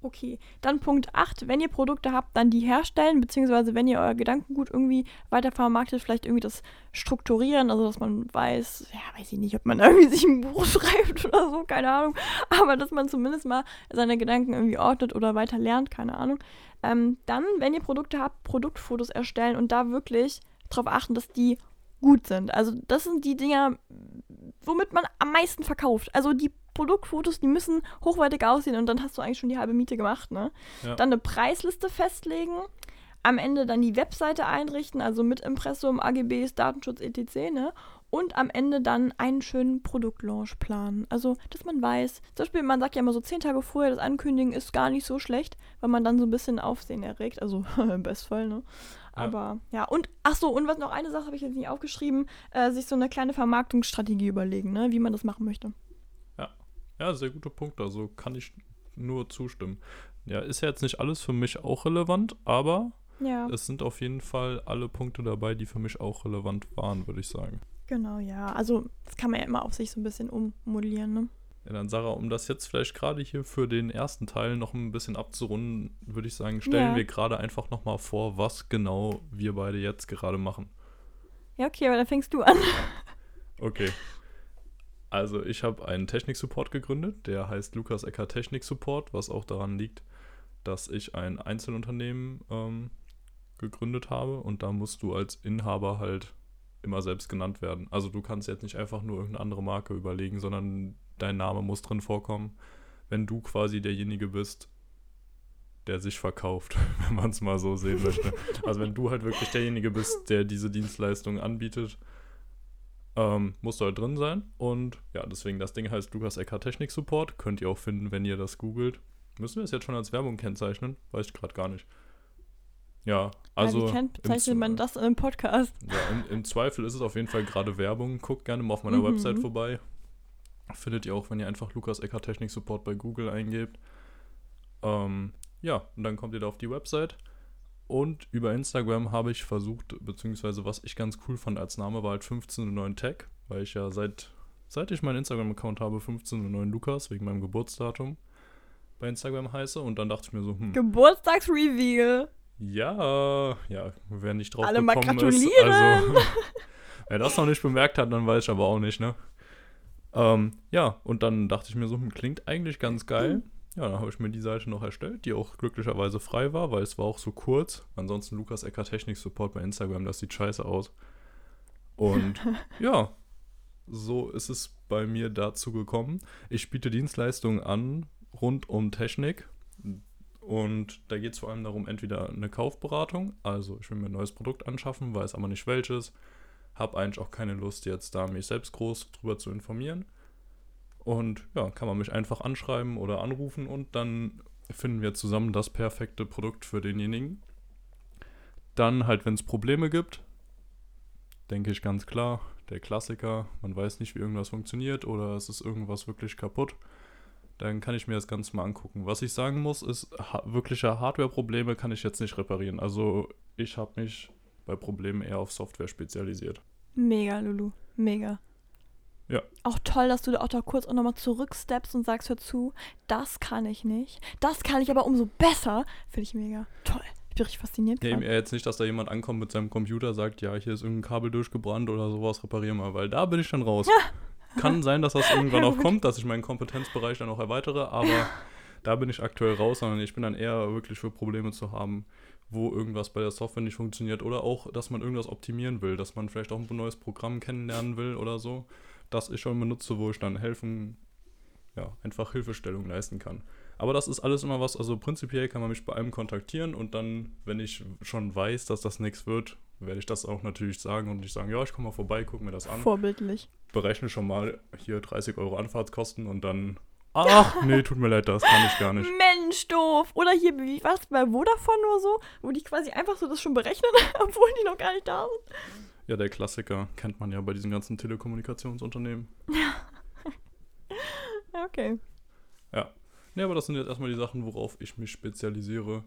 S1: Okay, dann Punkt 8. Wenn ihr Produkte habt, dann die herstellen, beziehungsweise wenn ihr euer Gedankengut irgendwie weiter vermarktet, vielleicht irgendwie das strukturieren, also dass man weiß, ja, weiß ich nicht, ob man irgendwie sich ein Buch schreibt oder so, keine Ahnung, aber dass man zumindest mal seine Gedanken irgendwie ordnet oder weiter lernt, keine Ahnung. Ähm, dann, wenn ihr Produkte habt, Produktfotos erstellen und da wirklich darauf achten, dass die gut sind. Also das sind die Dinger, womit man am meisten verkauft. Also die Produktfotos, die müssen hochwertig aussehen und dann hast du eigentlich schon die halbe Miete gemacht, ne?
S2: Ja.
S1: Dann eine Preisliste festlegen, am Ende dann die Webseite einrichten, also mit Impressum, AGBs, Datenschutz etc. Ne? Und am Ende dann einen schönen Produktlaunch planen. Also, dass man weiß, zum Beispiel, man sagt ja immer so zehn Tage vorher, das Ankündigen ist gar nicht so schlecht, weil man dann so ein bisschen Aufsehen erregt. Also im Bestfall, ne? Aber ja, und ach so, und was noch eine Sache habe ich jetzt nicht aufgeschrieben, äh, sich so eine kleine Vermarktungsstrategie überlegen, ne? wie man das machen möchte.
S2: Ja, sehr guter Punkt. Also kann ich nur zustimmen. Ja, ist ja jetzt nicht alles für mich auch relevant, aber
S1: Ja,
S2: es sind auf jeden Fall alle Punkte dabei, die für mich auch relevant waren, würde ich sagen.
S1: genau, ja. Also, das kann man ja immer auf sich so ein bisschen ummodellieren, ne?
S2: Ja, dann Sarah, um das jetzt vielleicht gerade hier für den ersten Teil noch ein bisschen abzurunden, würde ich sagen, stellen
S1: Ja.
S2: wir gerade einfach nochmal vor, was genau wir beide jetzt gerade machen.
S1: Ja, okay, aber dann fängst du an.
S2: Okay. Also ich habe einen Technik-Support gegründet, der heißt Lukas Ecker Technik Support, was auch daran liegt, dass ich ein Einzelunternehmen ähm, gegründet habe und da musst du als Inhaber halt immer selbst genannt werden. Also du kannst jetzt nicht einfach nur irgendeine andere Marke überlegen, sondern dein Name muss drin vorkommen, wenn du quasi derjenige bist, der sich verkauft, wenn man es mal so sehen möchte. Also wenn du halt wirklich derjenige bist, der diese Dienstleistung anbietet, ähm, musst du halt drin sein. Und ja, deswegen das Ding heißt Lukas Ecker Technik Support. Könnt ihr auch finden, wenn ihr das googelt. Müssen wir es jetzt schon als Werbung kennzeichnen? Weiß ich gerade gar nicht. Ja, also.
S1: ja, wie
S2: im,
S1: man das in einem Podcast?
S2: Ja, im, im Zweifel ist es auf jeden Fall gerade Werbung. Guckt gerne mal auf meiner
S1: Mhm.
S2: Website vorbei. Findet ihr auch, wenn ihr einfach Lukas Ecker Technik Support bei Google eingebt. Ähm, ja, und dann kommt ihr da auf die Website. Und über Instagram habe ich versucht, beziehungsweise was ich ganz cool fand als Name war halt 1509 Tech, weil ich ja seit, seit ich meinen Instagram-Account habe, 1509 Lukas, wegen meinem Geburtsdatum bei Instagram heiße. Und dann dachte ich mir so, hm,
S1: Geburtstagsreveal.
S2: ja, ja, wer nicht drauf
S1: Alle mal
S2: gekommen
S1: gratulieren.
S2: ist. Also, wer das noch nicht bemerkt hat, dann weiß ich aber auch nicht, ne? Ähm, ja, und dann dachte ich mir so, hm, klingt eigentlich ganz geil. Ja, dann habe ich mir die Seite noch erstellt, die auch glücklicherweise frei war, weil es war auch so kurz. Ansonsten Lukas Ecker Technik Support bei Instagram, das sieht scheiße aus. Und ja, so ist es bei mir dazu gekommen. Ich biete Dienstleistungen an rund um Technik. Und da geht es vor allem darum, entweder eine Kaufberatung, also ich will mir ein neues Produkt anschaffen, weiß aber nicht welches, habe eigentlich auch keine Lust jetzt da mich selbst groß drüber zu informieren. Und ja, kann man mich einfach anschreiben oder anrufen und dann finden wir zusammen das perfekte Produkt für denjenigen. Dann halt, wenn es Probleme gibt, denke ich ganz klar, der Klassiker, man weiß nicht, wie irgendwas funktioniert oder es ist irgendwas wirklich kaputt, dann kann ich mir das Ganze mal angucken. Was ich sagen muss, ist, ha wirkliche Hardware-Probleme kann ich jetzt nicht reparieren. Also ich habe mich bei Problemen eher auf Software spezialisiert.
S1: Mega, Lulu. Mega.
S2: Ja.
S1: Auch toll, dass du da auch da kurz auch nochmal zurücksteppst und sagst, hör zu, das kann ich nicht. Das kann ich aber umso besser. Finde ich mega. Toll. Ich bin richtig fasziniert.
S2: Ja,
S1: grad.
S2: eher jetzt nicht, dass da jemand ankommt mit seinem Computer, sagt, ja, hier ist irgendein Kabel durchgebrannt oder sowas, reparier mal, weil da bin ich dann raus. Kann sein, dass das irgendwann
S1: Ja,
S2: auch kommt, dass ich meinen Kompetenzbereich dann auch erweitere, aber da bin ich aktuell raus, sondern ich bin dann eher wirklich für Probleme zu haben, wo irgendwas bei der Software nicht funktioniert oder auch, dass man irgendwas optimieren will, dass man vielleicht auch ein neues Programm kennenlernen will oder so, das ich schon benutze, wo ich dann helfen, ja, einfach Hilfestellung leisten kann. Aber das ist alles immer was, also prinzipiell kann man mich bei allem kontaktieren und dann, wenn ich schon weiß, dass das nichts wird, werde ich das auch natürlich sagen und nicht sagen, ja, ich komme mal vorbei, gucke mir das an.
S1: Vorbildlich.
S2: Berechne schon mal hier 30 Euro Anfahrtskosten und dann, ach, nee, tut mir leid, das kann ich gar nicht.
S1: Mensch, doof. Oder hier, wie was, bei Vodafone oder so, wo die quasi einfach so das schon berechnen, obwohl die noch gar nicht da sind.
S2: Ja, der Klassiker kennt man ja bei diesen ganzen Telekommunikationsunternehmen.
S1: Okay.
S2: Ja. Nee, aber das sind jetzt erstmal die Sachen, worauf ich mich spezialisiere.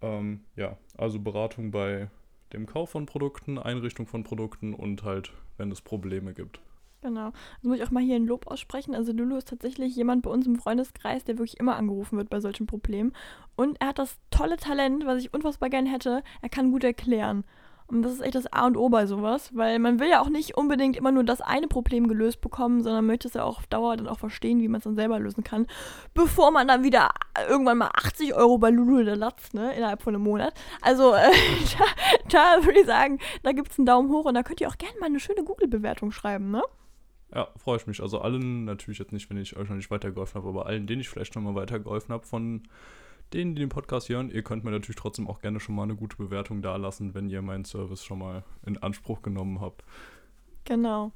S2: Ähm, ja, also Beratung bei dem Kauf von Produkten, Einrichtung von Produkten und halt, wenn es Probleme gibt.
S1: Genau. Das muss ich auch mal hier ein Lob aussprechen. Also Lulu ist tatsächlich jemand bei uns im Freundeskreis, der wirklich immer angerufen wird bei solchen Problemen. Und er hat das tolle Talent, was ich unfassbar gern hätte. Er kann gut erklären. Und das ist echt das A und O bei sowas, weil man will ja auch nicht unbedingt immer nur das eine Problem gelöst bekommen, sondern möchte es ja auch auf Dauer dann auch verstehen, wie man es dann selber lösen kann, bevor man dann wieder irgendwann mal 80 Euro bei Lulu der latzt, ne, innerhalb von einem Monat. Also äh, da, da würde ich sagen, da gibt es einen Daumen hoch und da könnt ihr auch gerne mal eine schöne Google-Bewertung schreiben, ne?
S2: Ja, freue ich mich. Also allen, natürlich jetzt nicht, wenn ich euch noch nicht weitergeholfen habe, aber allen, denen ich vielleicht schon mal weitergeholfen habe, von denen, die den Podcast hören, ihr könnt mir natürlich trotzdem auch gerne schon mal eine gute Bewertung dalassen, wenn ihr meinen Service schon mal in Anspruch genommen habt.
S1: Genau.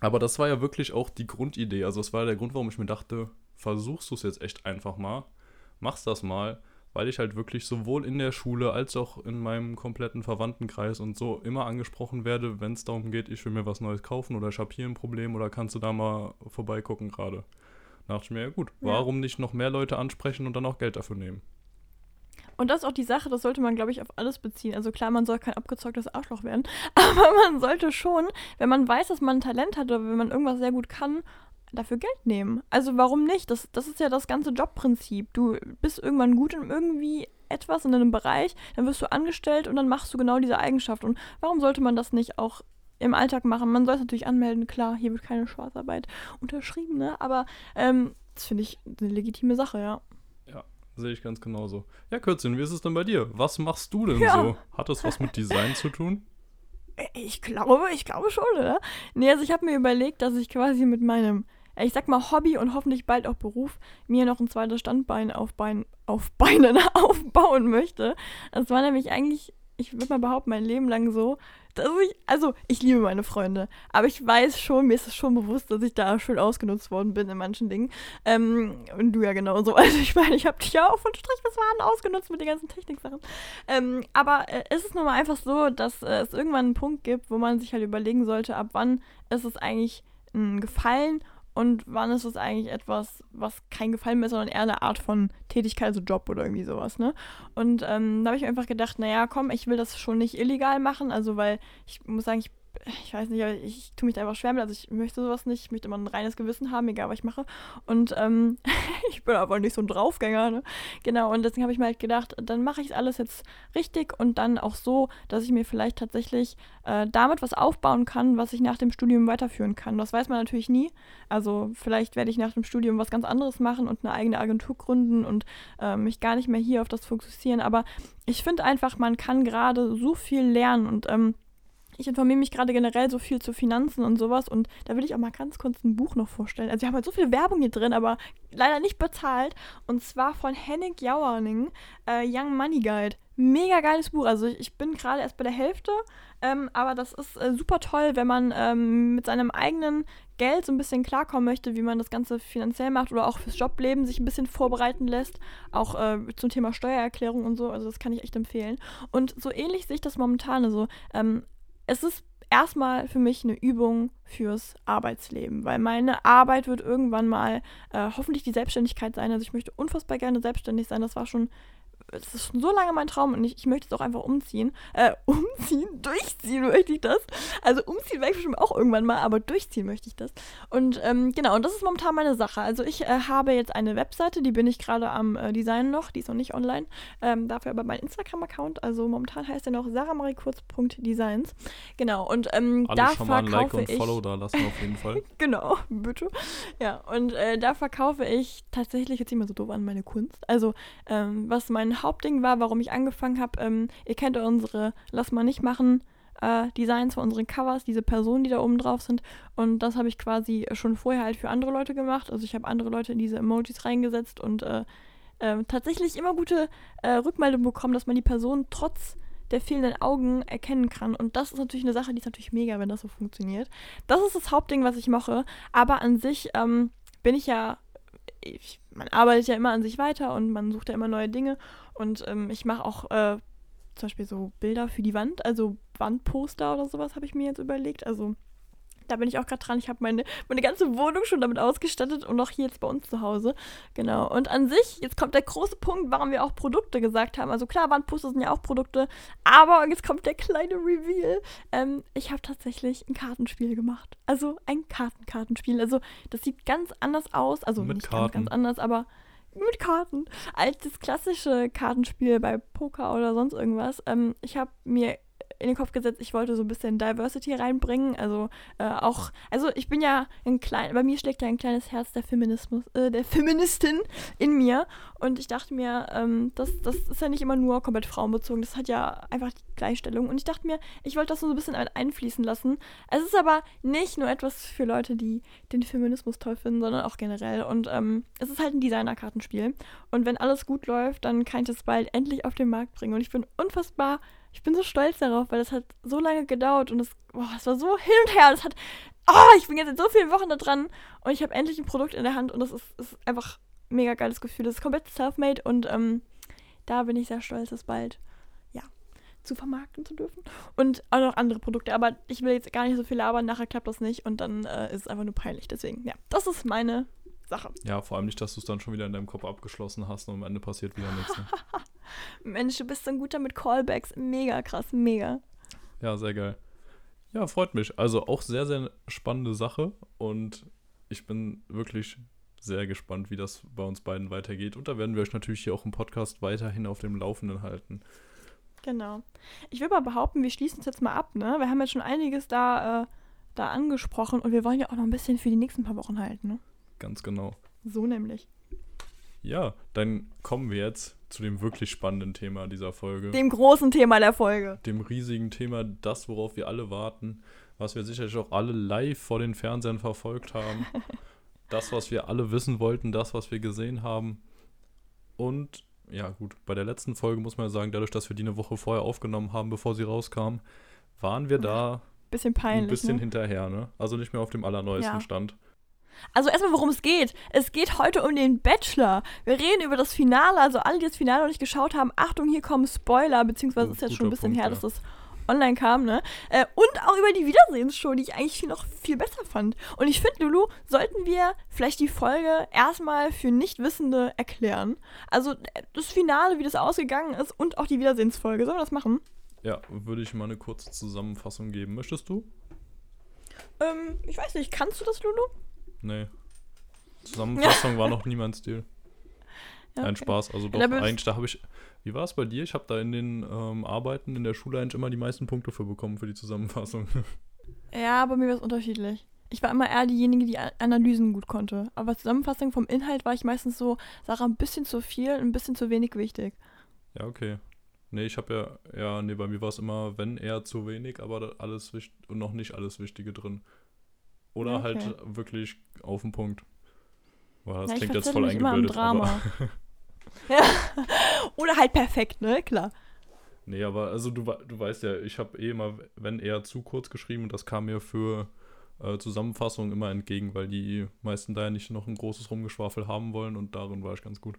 S2: Aber das war ja wirklich auch die Grundidee. Also das war der Grund, warum ich mir dachte, versuchst du es jetzt echt einfach mal, machst das mal, weil ich halt wirklich sowohl in der Schule als auch in meinem kompletten Verwandtenkreis und so immer angesprochen werde, wenn es darum geht, ich will mir was Neues kaufen oder ich habe hier ein Problem oder kannst du da mal vorbeigucken gerade. Da dachte ich mir, ja gut,
S1: Ja.
S2: warum nicht noch mehr Leute ansprechen und dann auch Geld dafür nehmen?
S1: Und das ist auch die Sache, das sollte man, glaube ich, auf alles beziehen. Also klar, man soll kein abgezocktes Arschloch werden, aber man sollte schon, wenn man weiß, dass man ein Talent hat oder wenn man irgendwas sehr gut kann, dafür Geld nehmen. Also warum nicht? Das, das ist ja das ganze Jobprinzip. Du bist irgendwann gut in irgendwie etwas in einem Bereich, dann wirst du angestellt und dann machst du genau diese Eigenschaft. Und warum sollte man das nicht auch im Alltag machen? Man soll es natürlich anmelden, klar, hier wird keine Schwarzarbeit unterschrieben, ne? Aber ähm, das finde ich eine legitime Sache, ja.
S2: Sehe ich ganz genauso. Ja, Kürzchen, wie ist es denn bei dir? Was machst du denn
S1: Ja.
S2: so? Hat das was mit Design zu tun?
S1: Ich glaube, ich glaube schon, oder? Nee, also ich habe mir überlegt, dass ich quasi mit meinem, ich sag mal Hobby und hoffentlich bald auch Beruf, mir noch ein zweites Standbein auf, Bein, auf Beinen aufbauen möchte. Das war nämlich eigentlich, ich würde mal behaupten, mein Leben lang so, dass ich, also ich liebe meine Freunde, aber ich weiß schon, mir ist es schon bewusst, dass ich da schön ausgenutzt worden bin in manchen Dingen. Ähm, und du ja genauso. Also ich meine, ich habe dich ja auch von Strich bis Faden ausgenutzt mit den ganzen Techniksachen. Ähm, aber äh, es ist nun mal einfach so, dass äh, es irgendwann einen Punkt gibt, wo man sich halt überlegen sollte, ab wann ist es eigentlich ein Gefallen und wann ist es eigentlich etwas, was kein Gefallen mehr ist, sondern eher eine Art von Tätigkeit, also Job oder irgendwie sowas, ne? Und ähm, da habe ich mir einfach gedacht, naja, komm, ich will das schon nicht illegal machen, also weil ich muss sagen, ich ich weiß nicht, aber ich, ich tue mich da einfach schwer mit. Also ich möchte sowas nicht. Ich möchte immer ein reines Gewissen haben, egal was ich mache. Und ähm, ich bin aber nicht so ein Draufgänger, ne? Genau, und deswegen habe ich mir halt gedacht, dann mache ich alles jetzt richtig und dann auch so, dass ich mir vielleicht tatsächlich äh, damit was aufbauen kann, was ich nach dem Studium weiterführen kann. Das weiß man natürlich nie. Also vielleicht werde ich nach dem Studium was ganz anderes machen und eine eigene Agentur gründen und äh, mich gar nicht mehr hier auf das fokussieren. Aber ich finde einfach, man kann gerade so viel lernen und ähm, ich informiere mich gerade generell so viel zu Finanzen und sowas und da will ich auch mal ganz kurz ein Buch noch vorstellen. Also wir haben halt so viel Werbung hier drin, aber leider nicht bezahlt. Und zwar von Henning Jauerning, äh, Young Money Guide. Mega geiles Buch. Also ich, ich bin gerade erst bei der Hälfte, ähm, aber das ist äh, super toll, wenn man ähm, mit seinem eigenen Geld so ein bisschen klarkommen möchte, wie man das Ganze finanziell macht oder auch fürs Jobleben sich ein bisschen vorbereiten lässt. Auch äh, zum Thema Steuererklärung und so. Also das kann ich echt empfehlen. Und so ähnlich sehe ich das momentan. Also ähm, es ist erstmal für mich eine Übung fürs Arbeitsleben, weil meine Arbeit wird irgendwann mal äh, hoffentlich die Selbstständigkeit sein. Also ich möchte unfassbar gerne selbstständig sein. Das war schon, das ist schon so lange mein Traum und ich, ich möchte es auch einfach umziehen. Äh, umziehen, durchziehen möchte ich das. Also umziehen werde ich bestimmt auch irgendwann mal, aber durchziehen möchte ich das. Und ähm, genau, und das ist momentan meine Sache. Also ich äh, habe jetzt eine Webseite, die bin ich gerade am äh, Design noch, die ist noch nicht online. Ähm, dafür aber mein Instagram-Account. Also momentan heißt er noch saramarikurz.designs. Genau, und ähm,
S2: Alle
S1: da
S2: schon mal ein Like
S1: verkaufe
S2: und
S1: ich.
S2: Follow da lassen auf jeden Fall.
S1: Genau, bitte. Ja, und äh, da verkaufe ich tatsächlich jetzt nicht mehr so doof an meine Kunst. Also, ähm, was mein Hauptding war, warum ich angefangen habe, ähm, ihr kennt unsere Lass mal nicht machen äh, Designs von unseren Covers, diese Personen, die da oben drauf sind. Und das habe ich quasi schon vorher halt für andere Leute gemacht. Also ich habe andere Leute in diese Emojis reingesetzt und äh, äh, tatsächlich immer gute äh, Rückmeldungen bekommen, dass man die Person trotz der fehlenden Augen erkennen kann. Und das ist natürlich eine Sache, die ist natürlich mega, wenn das so funktioniert. Das ist das Hauptding, was ich mache. Aber an sich ähm, bin ich ja, ich, man arbeitet ja immer an sich weiter und man sucht ja immer neue Dinge. Und ähm, ich mache auch äh, zum Beispiel so Bilder für die Wand, also Wandposter oder sowas habe ich mir jetzt überlegt. Also da bin ich auch gerade dran. Ich habe meine, meine ganze Wohnung schon damit ausgestattet und auch hier jetzt bei uns zu Hause. Genau. Und an sich, jetzt kommt der große Punkt, warum wir auch Produkte gesagt haben. Also klar, Wandposter sind ja auch Produkte, aber jetzt kommt der kleine Reveal. Ähm, ich habe tatsächlich ein Kartenspiel gemacht. Also ein Kartenkartenspiel. Also das sieht ganz anders aus. Also
S2: Mit
S1: nicht
S2: Karten.
S1: ganz, ganz anders, aber mit Karten. Als das klassische Kartenspiel bei Poker oder sonst irgendwas. Ähm, ich habe mir in den Kopf gesetzt, ich wollte so ein bisschen Diversity reinbringen. Also äh, auch, also ich bin ja ein klein, bei mir schlägt ja ein kleines Herz der Feminismus, äh, der Feministin in mir. Und ich dachte mir, ähm, das, das ist ja nicht immer nur komplett frauenbezogen, das hat ja einfach Gleichstellung. Und ich dachte mir, ich wollte das so ein bisschen ein- einfließen lassen. Es ist aber nicht nur etwas für Leute, die den Feminismus toll finden, sondern auch generell. Und ähm, es ist halt ein Designerkartenspiel. Und wenn alles gut läuft, dann kann ich das bald endlich auf den Markt bringen. Und ich bin unfassbar ich bin so stolz darauf, weil das hat so lange gedauert und es, boah, es war so hin und her. Das hat, oh, ich bin jetzt in so vielen Wochen da dran und ich habe endlich ein Produkt in der Hand und das ist, ist einfach ein mega geiles Gefühl. Das ist komplett self-made und ähm, da bin ich sehr stolz, das bald, zu vermarkten zu dürfen. Und auch noch andere Produkte, aber ich will jetzt gar nicht so viel labern, nachher klappt das nicht und dann äh, ist es einfach nur peinlich. Deswegen, ja, das ist meine Sache.
S2: Ja, vor allem nicht, dass du es dann schon wieder in deinem Kopf abgeschlossen hast und am Ende passiert wieder nichts. Ne?
S1: Mensch, du bist so ein guter mit Callbacks. Mega krass, mega.
S2: Ja, sehr geil. Ja, freut mich. Also auch sehr, sehr spannende Sache und ich bin wirklich sehr gespannt, wie das bei uns beiden weitergeht. Und da werden wir euch natürlich hier auch im Podcast weiterhin auf dem Laufenden halten.
S1: Genau. Ich will mal behaupten, wir schließen es jetzt mal ab, ne? Wir haben jetzt schon einiges da, äh, da angesprochen und wir wollen ja auch noch ein bisschen für die nächsten paar Wochen halten, ne?
S2: Ganz genau.
S1: So nämlich.
S2: Ja, dann kommen wir jetzt zu dem wirklich spannenden Thema dieser Folge.
S1: Dem großen Thema der Folge.
S2: dem riesigen Thema, das, worauf wir alle warten, was wir sicherlich auch alle live vor den Fernsehern verfolgt haben. das, was wir alle wissen wollten, das, was wir gesehen haben. Und ja, gut, bei der letzten Folge muss man ja sagen, dadurch, dass wir die eine Woche vorher aufgenommen haben, bevor sie rauskam, waren wir da
S1: Bisschen peinlich.
S2: ein bisschen
S1: ne?
S2: hinterher, ne? Also nicht mehr auf dem allerneuesten
S1: Ja.
S2: Stand.
S1: Also erstmal, worum es geht. Es geht heute um den Bachelor. Wir reden über das Finale. Also alle, die das Finale noch nicht geschaut haben, Achtung, hier kommen Spoiler, beziehungsweise
S2: Oh,
S1: ist jetzt schon ein bisschen
S2: Punkt,
S1: her,
S2: ja.
S1: dass das online kam, ne? Äh, und auch über die Wiedersehensshow, die ich eigentlich viel noch viel besser fand. Und ich finde, Lulu, sollten wir vielleicht die Folge erstmal für Nichtwissende erklären. Also äh, das Finale, wie das ausgegangen ist und auch die Wiedersehensfolge. Sollen wir das machen?
S2: Ja, würde ich mal eine kurze Zusammenfassung geben. Möchtest du?
S1: Ähm, ich weiß nicht, kannst du das, Lulu?
S2: Nee. Zusammenfassung war noch nie mein Stil.
S1: Ja,
S2: Nein,
S1: okay.
S2: Spaß. Also doch, eigentlich, da habe ich. Wie war es bei dir? Ich habe da in den ähm, Arbeiten in der Schule eigentlich immer die meisten Punkte für bekommen für die Zusammenfassung.
S1: Ja, bei mir war es unterschiedlich. Ich war immer eher diejenige, die Analysen gut konnte. Aber Zusammenfassung vom Inhalt war ich meistens so, Sarah, ein bisschen zu viel, ein bisschen zu wenig wichtig.
S2: ja, okay. Nee, ich habe ja, ja, nee, bei mir war es immer, wenn eher zu wenig, aber alles wichtig und noch nicht alles Wichtige drin. Oder
S1: Okay.
S2: halt wirklich auf den Punkt. Boah, das
S1: ich
S2: klingt jetzt voll
S1: mich immer im
S2: eingebildet, aber.
S1: Ja. Oder halt perfekt, ne? Klar.
S2: Nee, aber also du, du weißt ja, ich habe eh immer, wenn eher zu kurz geschrieben und das kam mir für äh, Zusammenfassungen immer entgegen, weil die meisten da ja nicht noch ein großes Rumgeschwafel haben wollen und darin war ich ganz gut.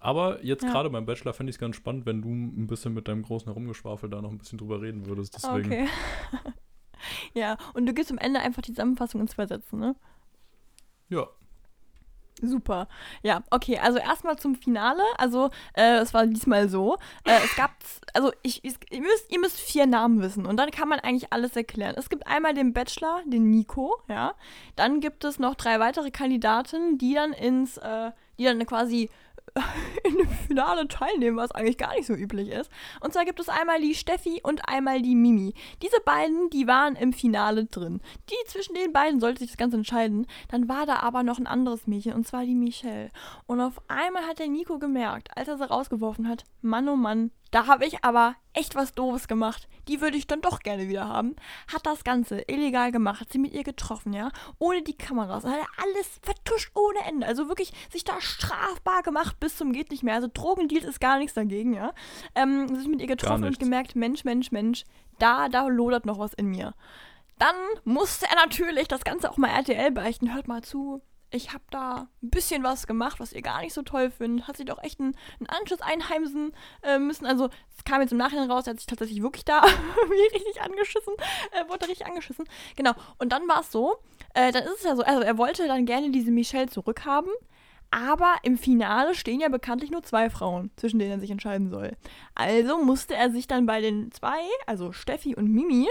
S2: Aber jetzt
S1: Ja.
S2: gerade beim Bachelor fände ich es ganz spannend, wenn du ein bisschen mit deinem großen Herumgeschwafel da noch ein bisschen drüber reden würdest. Deswegen,
S1: Okay. ja, und du gibst am Ende einfach die Zusammenfassung in zwei Sätzen, ne?
S2: ja,
S1: Super. Ja, okay, also erstmal zum Finale. Also, äh, es war diesmal so. Äh, es gab, also ich, ich, ihr, müsst, ihr müsst vier Namen wissen und dann kann man eigentlich alles erklären. Es gibt einmal den Bachelor, den Nico, ja. Dann gibt es noch drei weitere Kandidaten, die dann ins, äh, die dann quasi in dem Finale teilnehmen, was eigentlich gar nicht so üblich ist. Und zwar gibt es einmal die Steffi und einmal die Mimi. Diese beiden, die waren im Finale drin. Die zwischen den beiden sollte sich das Ganze entscheiden. Dann war da aber noch ein anderes Mädchen, und zwar die Michelle. Und auf einmal hat der Nico gemerkt, als er sie rausgeworfen hat, Mann oh Mann, da habe ich aber echt was Doofes gemacht. Die würde ich dann doch gerne wieder haben. Hat das Ganze illegal gemacht, hat sie mit ihr getroffen, ja, ohne die Kameras. Hat alles vertuscht ohne Ende. Also wirklich sich da strafbar gemacht bis zum geht nicht mehr. Also Drogendeals ist gar nichts dagegen, ja. Ähm, sich mit ihr getroffen und gemerkt, Mensch, Mensch, Mensch, da, da lodert noch was in mir. Dann musste er natürlich das Ganze auch mal RTL beichten. Hört mal zu, ich habe da ein bisschen was gemacht, was ihr gar nicht so toll findet. Hat sich doch echt einen, einen Anschluss einheimsen äh, müssen. Also, es kam jetzt im Nachhinein raus, er hat sich tatsächlich wirklich da richtig angeschissen, äh, wurde richtig angeschissen. Genau. Und dann war es so, äh, dann ist es ja so, also er wollte dann gerne diese Michelle zurückhaben. Aber im Finale stehen ja bekanntlich nur zwei Frauen, zwischen denen er sich entscheiden soll. Also musste er sich dann bei den zwei, also Steffi und Mimi,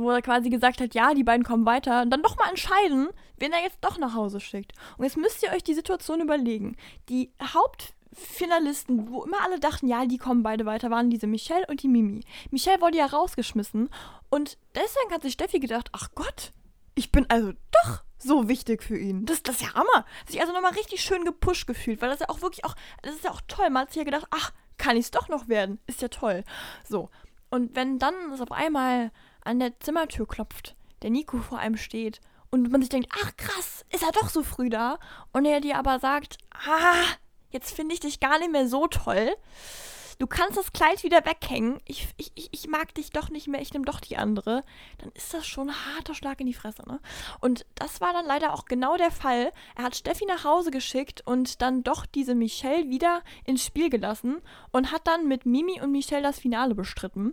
S1: wo er quasi gesagt hat, ja, die beiden kommen weiter, und dann doch mal entscheiden, wen er jetzt doch nach Hause schickt. Und jetzt müsst ihr euch die Situation überlegen. Die Hauptfinalisten, wo immer alle dachten, ja, die kommen beide weiter, waren diese Michelle und die Mimi. Michelle wurde ja rausgeschmissen und deswegen hat sich Steffi gedacht, ach Gott, ich bin also doch so wichtig für ihn. Das, das ist ja Hammer. Sich also nochmal richtig schön gepusht gefühlt, weil das ja auch wirklich auch, das ist ja auch toll. Man hat sich ja gedacht, ach, kann ich es doch noch werden? Ist ja toll. So. Und wenn dann es auf einmal an der Zimmertür klopft, der Nico vor einem steht und man sich denkt, ach krass, ist er doch so früh da und er dir aber sagt, ah, jetzt finde ich dich gar nicht mehr so toll. Du kannst das Kleid wieder weghängen. Ich, ich, ich mag dich doch nicht mehr, ich nehme doch die andere. Dann ist das schon ein harter Schlag in die Fresse, ne? Und das war dann leider auch genau der Fall. Er hat Steffi nach Hause geschickt und dann doch diese Michelle wieder ins Spiel gelassen und hat dann mit Mimi und Michelle das Finale bestritten.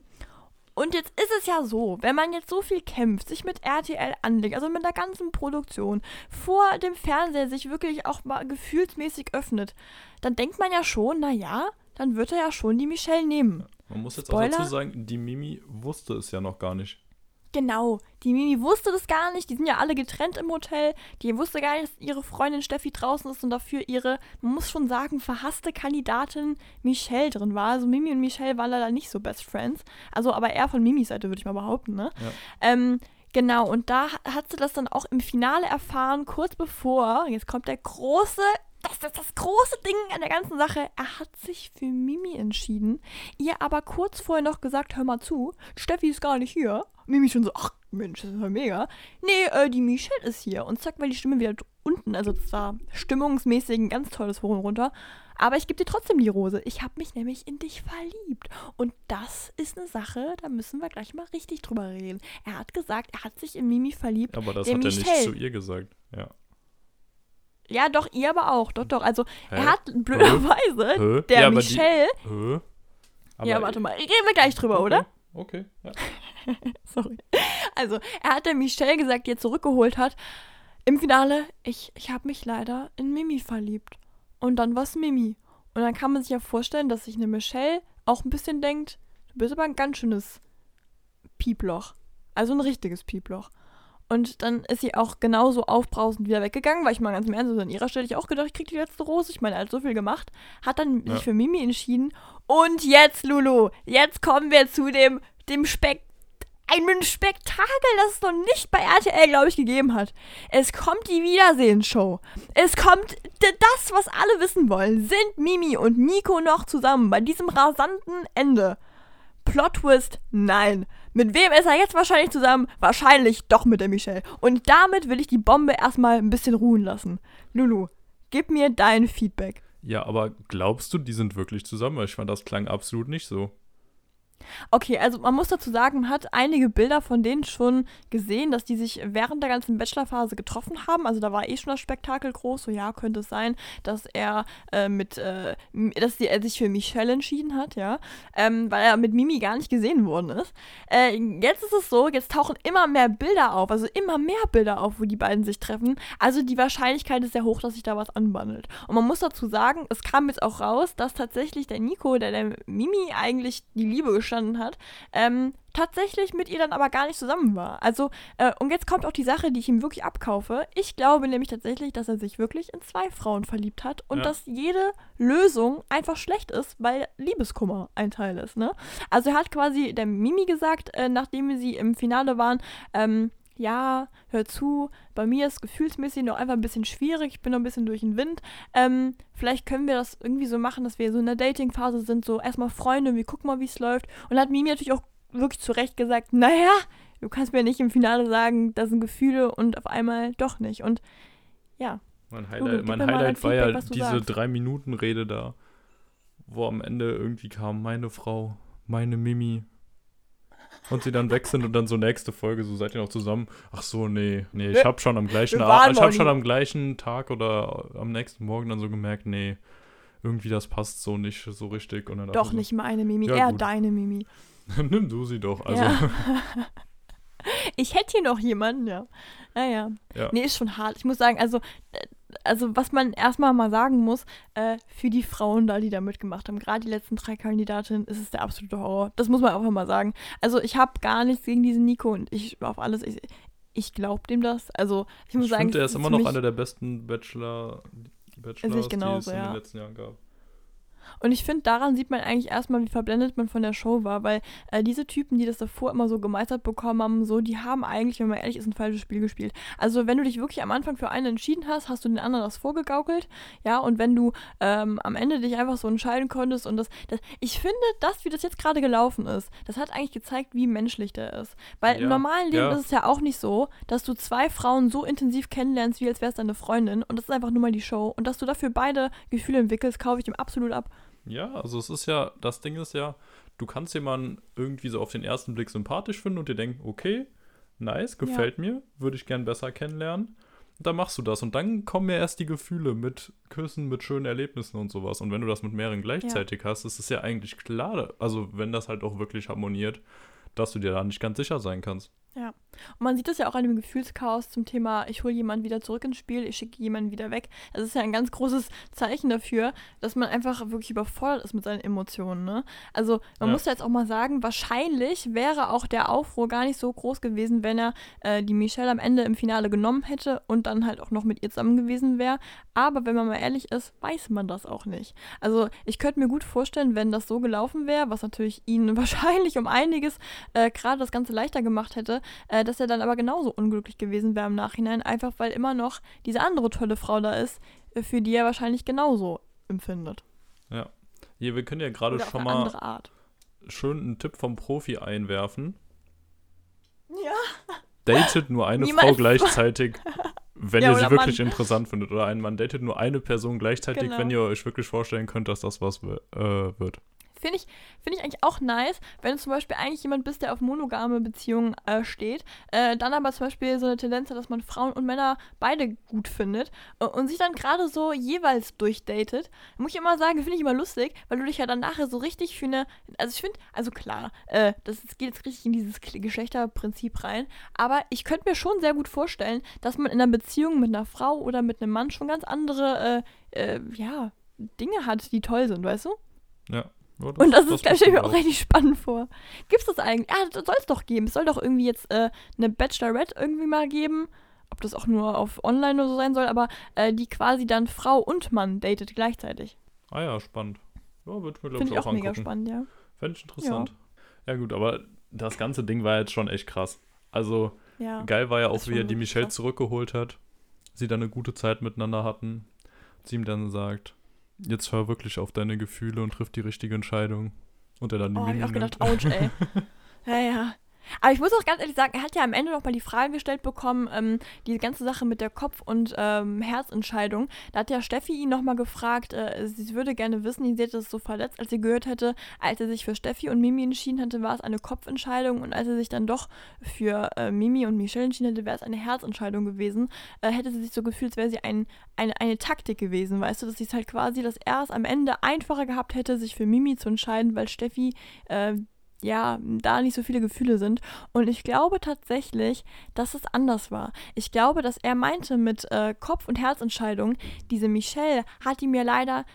S1: Und jetzt ist es ja so, wenn man jetzt so viel kämpft, sich mit RTL anlegt, also mit der ganzen Produktion, vor dem Fernseher sich wirklich auch mal gefühlsmäßig öffnet, dann denkt man ja schon, naja, dann wird er ja schon die Michelle nehmen.
S2: Man muss jetzt Spoiler, auch dazu sagen, die Mimi wusste es ja noch gar nicht.
S1: Genau, die Mimi wusste das gar nicht. Die sind ja alle getrennt im Hotel. Die wusste gar nicht, dass ihre Freundin Steffi draußen ist und dafür ihre, man muss schon sagen, verhasste Kandidatin Michelle drin war. Also Mimi und Michelle waren leider nicht so Best Friends. Also aber eher von Mimis Seite, würde ich mal behaupten, ne? Ja. Ähm, Genau, und da hat sie das dann auch im Finale erfahren, kurz bevor, jetzt kommt der große das ist das große Ding an der ganzen Sache. Er hat sich für Mimi entschieden, ihr aber kurz vorher noch gesagt, hör mal zu, Steffi ist gar nicht hier. Mimi schon so, ach Mensch, das ist ja mega. Nee, äh, die Michelle ist hier. Und zack, war die Stimme wieder unten. Also das war stimmungsmäßig ein ganz tolles und runter. Aber ich gebe dir trotzdem die Rose. Ich habe mich nämlich in dich verliebt. Und das ist eine Sache, da müssen wir gleich mal richtig drüber reden. Er hat gesagt, er hat sich in Mimi verliebt.
S2: Aber das hat Michelle. er nicht zu ihr gesagt. Ja.
S1: Ja, doch, ihr aber auch. Doch, doch. Also, Hä? er hat blöderweise, Hä? der ja, Michelle. Die, ja, warte mal. Reden wir gleich drüber,
S2: okay.
S1: oder?
S2: Okay, ja.
S1: Sorry. Also, er hat der Michelle gesagt, die er zurückgeholt hat. Im Finale, ich, ich habe mich leider in Mimi verliebt. Und dann war es Mimi. Und dann kann man sich ja vorstellen, dass sich eine Michelle auch ein bisschen denkt, du bist aber ein ganz schönes Pieploch. Also ein richtiges Pieploch. Und dann ist sie auch genauso aufbrausend wieder weggegangen, weil ich mal ganz im Ernst, also an ihrer Stelle ich auch gedacht, ich krieg die letzte Rose. Ich meine, er hat so viel gemacht. Hat dann ja. sich für Mimi entschieden. Und jetzt, Lulu, jetzt kommen wir zu dem, dem Speck. Einem Spektakel, das es noch nicht bei RTL, glaube ich, gegeben hat. Es kommt die Wiedersehensshow. Es kommt das, was alle wissen wollen. Sind Mimi und Nico noch zusammen bei diesem rasanten Ende? Plot Twist, nein. Mit wem ist er jetzt wahrscheinlich zusammen? Wahrscheinlich doch mit der Michelle. Und damit will ich die Bombe erstmal ein bisschen ruhen lassen. Lulu, gib mir dein Feedback.
S2: Ja, aber glaubst du, die sind wirklich zusammen? Ich fand, das klang absolut nicht so.
S1: Okay, also man muss dazu sagen, man hat einige Bilder von denen schon gesehen, dass die sich während der ganzen Bachelorphase getroffen haben. Also da war eh schon das Spektakel groß. So ja, könnte es sein, dass er äh, mit, äh, dass die, er sich für Michelle entschieden hat, ja, ähm, weil er mit Mimi gar nicht gesehen worden ist. Äh, jetzt ist es so, jetzt tauchen immer mehr Bilder auf, also immer mehr Bilder auf, wo die beiden sich treffen. Also die Wahrscheinlichkeit ist sehr hoch, dass sich da was anbandelt. Und man muss dazu sagen, es kam jetzt auch raus, dass tatsächlich der Nico, der der Mimi eigentlich die Liebe gestanden gestanden hat, ähm, tatsächlich mit ihr dann aber gar nicht zusammen war. Also, äh, und jetzt kommt auch die Sache, die ich ihm wirklich abkaufe. Ich glaube nämlich tatsächlich, dass er sich wirklich in zwei Frauen verliebt hat und ja. dass jede Lösung einfach schlecht ist, weil Liebeskummer ein Teil ist, ne? Also er hat quasi der Mimi gesagt, äh, nachdem sie im Finale waren, ähm, ja, hör zu, bei mir ist gefühlsmäßig noch einfach ein bisschen schwierig, ich bin noch ein bisschen durch den Wind. Ähm, vielleicht können wir das irgendwie so machen, dass wir so in der Dating-Phase sind, so erstmal Freunde, wir gucken mal, wie es läuft. Und dann hat Mimi natürlich auch wirklich zu Recht gesagt, naja, du kannst mir nicht im Finale sagen, da sind Gefühle und auf einmal doch nicht. Und ja.
S2: Mein Highlight, mein Highlight war ja diese Drei-Minuten-Rede da, wo am Ende irgendwie kam, meine Frau, meine Mimi, und sie dann weg sind und dann so nächste Folge, so seid ihr noch zusammen. Ach so, nee, nee, ich habe schon am gleichen Abend, ich habe schon am gleichen Tag oder am nächsten Morgen dann so gemerkt, nee, irgendwie das passt so nicht so richtig. Und dann
S1: doch nicht meine Mimi, ja, eher gut. deine Mimi.
S2: Nimm du sie doch, also. Ja.
S1: ich hätte hier noch jemanden, ja. Naja. Ja. Nee, ist schon hart. Ich muss sagen, also also was man erstmal mal sagen muss, äh, für die Frauen da, die da mitgemacht haben, gerade die letzten drei Kandidatinnen, ist es der absolute Horror. Das muss man einfach mal sagen. Also ich habe gar nichts gegen diesen Nico und ich auf alles, ich, ich glaube dem das. Also ich muss ich sagen,
S2: finde, er ist immer noch einer der besten Bachelor, Bachelors,
S1: genauso,
S2: die es
S1: ja.
S2: in den letzten Jahren gab.
S1: Und ich finde, daran sieht man eigentlich erstmal, wie verblendet man von der Show war, weil äh, diese Typen, die das davor immer so gemeistert bekommen haben, so, die haben eigentlich, wenn man ehrlich ist, ein falsches Spiel gespielt. Also, wenn du dich wirklich am Anfang für einen entschieden hast, hast du den anderen das vorgegaukelt, ja, und wenn du ähm, am Ende dich einfach so entscheiden konntest und das, das ich finde, das, wie das jetzt gerade gelaufen ist, das hat eigentlich gezeigt, wie menschlich der ist. Weil ja, im normalen Leben ja. ist es ja auch nicht so, dass du zwei Frauen so intensiv kennenlernst, wie als wärst deine Freundin und das ist einfach nur mal die Show und dass du dafür beide Gefühle entwickelst, kaufe ich dem absolut ab.
S2: Ja, also es ist ja, das Ding ist ja, du kannst jemanden irgendwie so auf den ersten Blick sympathisch finden und dir denken, okay, nice, gefällt ja. mir, würde ich gern besser kennenlernen. Und dann machst du das und dann kommen ja erst die Gefühle mit Küssen, mit schönen Erlebnissen und sowas. Und wenn du das mit mehreren gleichzeitig ja. hast, ist es ja eigentlich klar, also wenn das halt auch wirklich harmoniert, dass du dir da nicht ganz sicher sein kannst.
S1: Ja. Und man sieht das ja auch an dem Gefühlschaos zum Thema, ich hole jemanden wieder zurück ins Spiel, ich schicke jemanden wieder weg. Das ist ja ein ganz großes Zeichen dafür, dass man einfach wirklich überfordert ist mit seinen Emotionen. Ne? Also man ja. muss ja jetzt auch mal sagen, wahrscheinlich wäre auch der Aufruhr gar nicht so groß gewesen, wenn er äh, die Michelle am Ende im Finale genommen hätte und dann halt auch noch mit ihr zusammen gewesen wäre. Aber wenn man mal ehrlich ist, weiß man das auch nicht. Also ich könnte mir gut vorstellen, wenn das so gelaufen wäre, was natürlich ihn wahrscheinlich um einiges äh, gerade das Ganze leichter gemacht hätte, äh, dass er dann aber genauso unglücklich gewesen wäre im Nachhinein, einfach weil immer noch diese andere tolle Frau da ist, äh, für die er wahrscheinlich genauso empfindet.
S2: Ja. Hier, wir können ja gerade schon mal schön einen Tipp vom Profi einwerfen.
S1: Ja.
S2: Datet nur eine Frau gleichzeitig, wenn ja, ihr sie wirklich Mann. interessant findet. Oder ein Mann datet nur eine Person gleichzeitig, genau. wenn ihr euch wirklich vorstellen könnt, dass das was äh, wird.
S1: Finde ich, find ich eigentlich auch nice, wenn du zum Beispiel eigentlich jemand bist, der auf monogame Beziehungen äh, steht, äh, dann aber zum Beispiel so eine Tendenz hat, dass man Frauen und Männer beide gut findet äh, und sich dann gerade so jeweils durchdatet. Muss ich immer sagen, finde ich immer lustig, weil du dich ja dann nachher so richtig für eine, also ich finde, also klar, äh, das, geht jetzt richtig in dieses Geschlechterprinzip rein, aber ich könnte mir schon sehr gut vorstellen, dass man in einer Beziehung mit einer Frau oder mit einem Mann schon ganz andere, äh, äh, ja, Dinge hat, die toll sind, weißt du?
S2: Ja.
S1: Ja, das, und das, das, das stelle ich mir auch richtig spannend vor. Gibt es das eigentlich? Ja, das soll es doch geben. Es soll doch irgendwie jetzt äh, eine Bachelorette irgendwie mal geben. Ob das auch nur auf Online oder so sein soll, aber äh, die quasi dann Frau und Mann datet gleichzeitig.
S2: Ah ja, spannend. Ja, wird mir,
S1: glaube ich, auch, auch mega spannend, ja.
S2: Fände ich interessant. Ja. ja. gut, aber das ganze Ding war jetzt schon echt krass. Also, ja, geil war ja auch, wie er die Michelle krass. zurückgeholt hat. Sie dann eine gute Zeit miteinander hatten. Sie ihm dann sagt, jetzt hör wirklich auf deine Gefühle und triff die richtige Entscheidung. Und er dann die
S1: Oh, hab ich auch gedacht, ouch, ey. ja, ja. Aber ich muss auch ganz ehrlich sagen, er hat ja am Ende noch mal die Frage gestellt bekommen, ähm, diese ganze Sache mit der Kopf- und ähm, Herzentscheidung. Da hat ja Steffi ihn noch mal gefragt, äh, sie würde gerne wissen, sie hätte es so verletzt, als sie gehört hätte, als er sich für Steffi und Mimi entschieden hatte, war es eine Kopfentscheidung und als er sich dann doch für äh, Mimi und Michelle entschieden hätte, wäre es eine Herzentscheidung gewesen. Äh, hätte sie sich so gefühlt, als wäre sie ein, eine, eine Taktik gewesen, weißt du, dass sie es halt quasi, dass er es am Ende einfacher gehabt hätte, sich für Mimi zu entscheiden, weil Steffi äh, ja, da nicht so viele Gefühle sind. Und ich glaube tatsächlich, dass es anders war. Ich glaube, dass er meinte mit äh, Kopf- und Herzentscheidung, diese Michelle hat die mir leider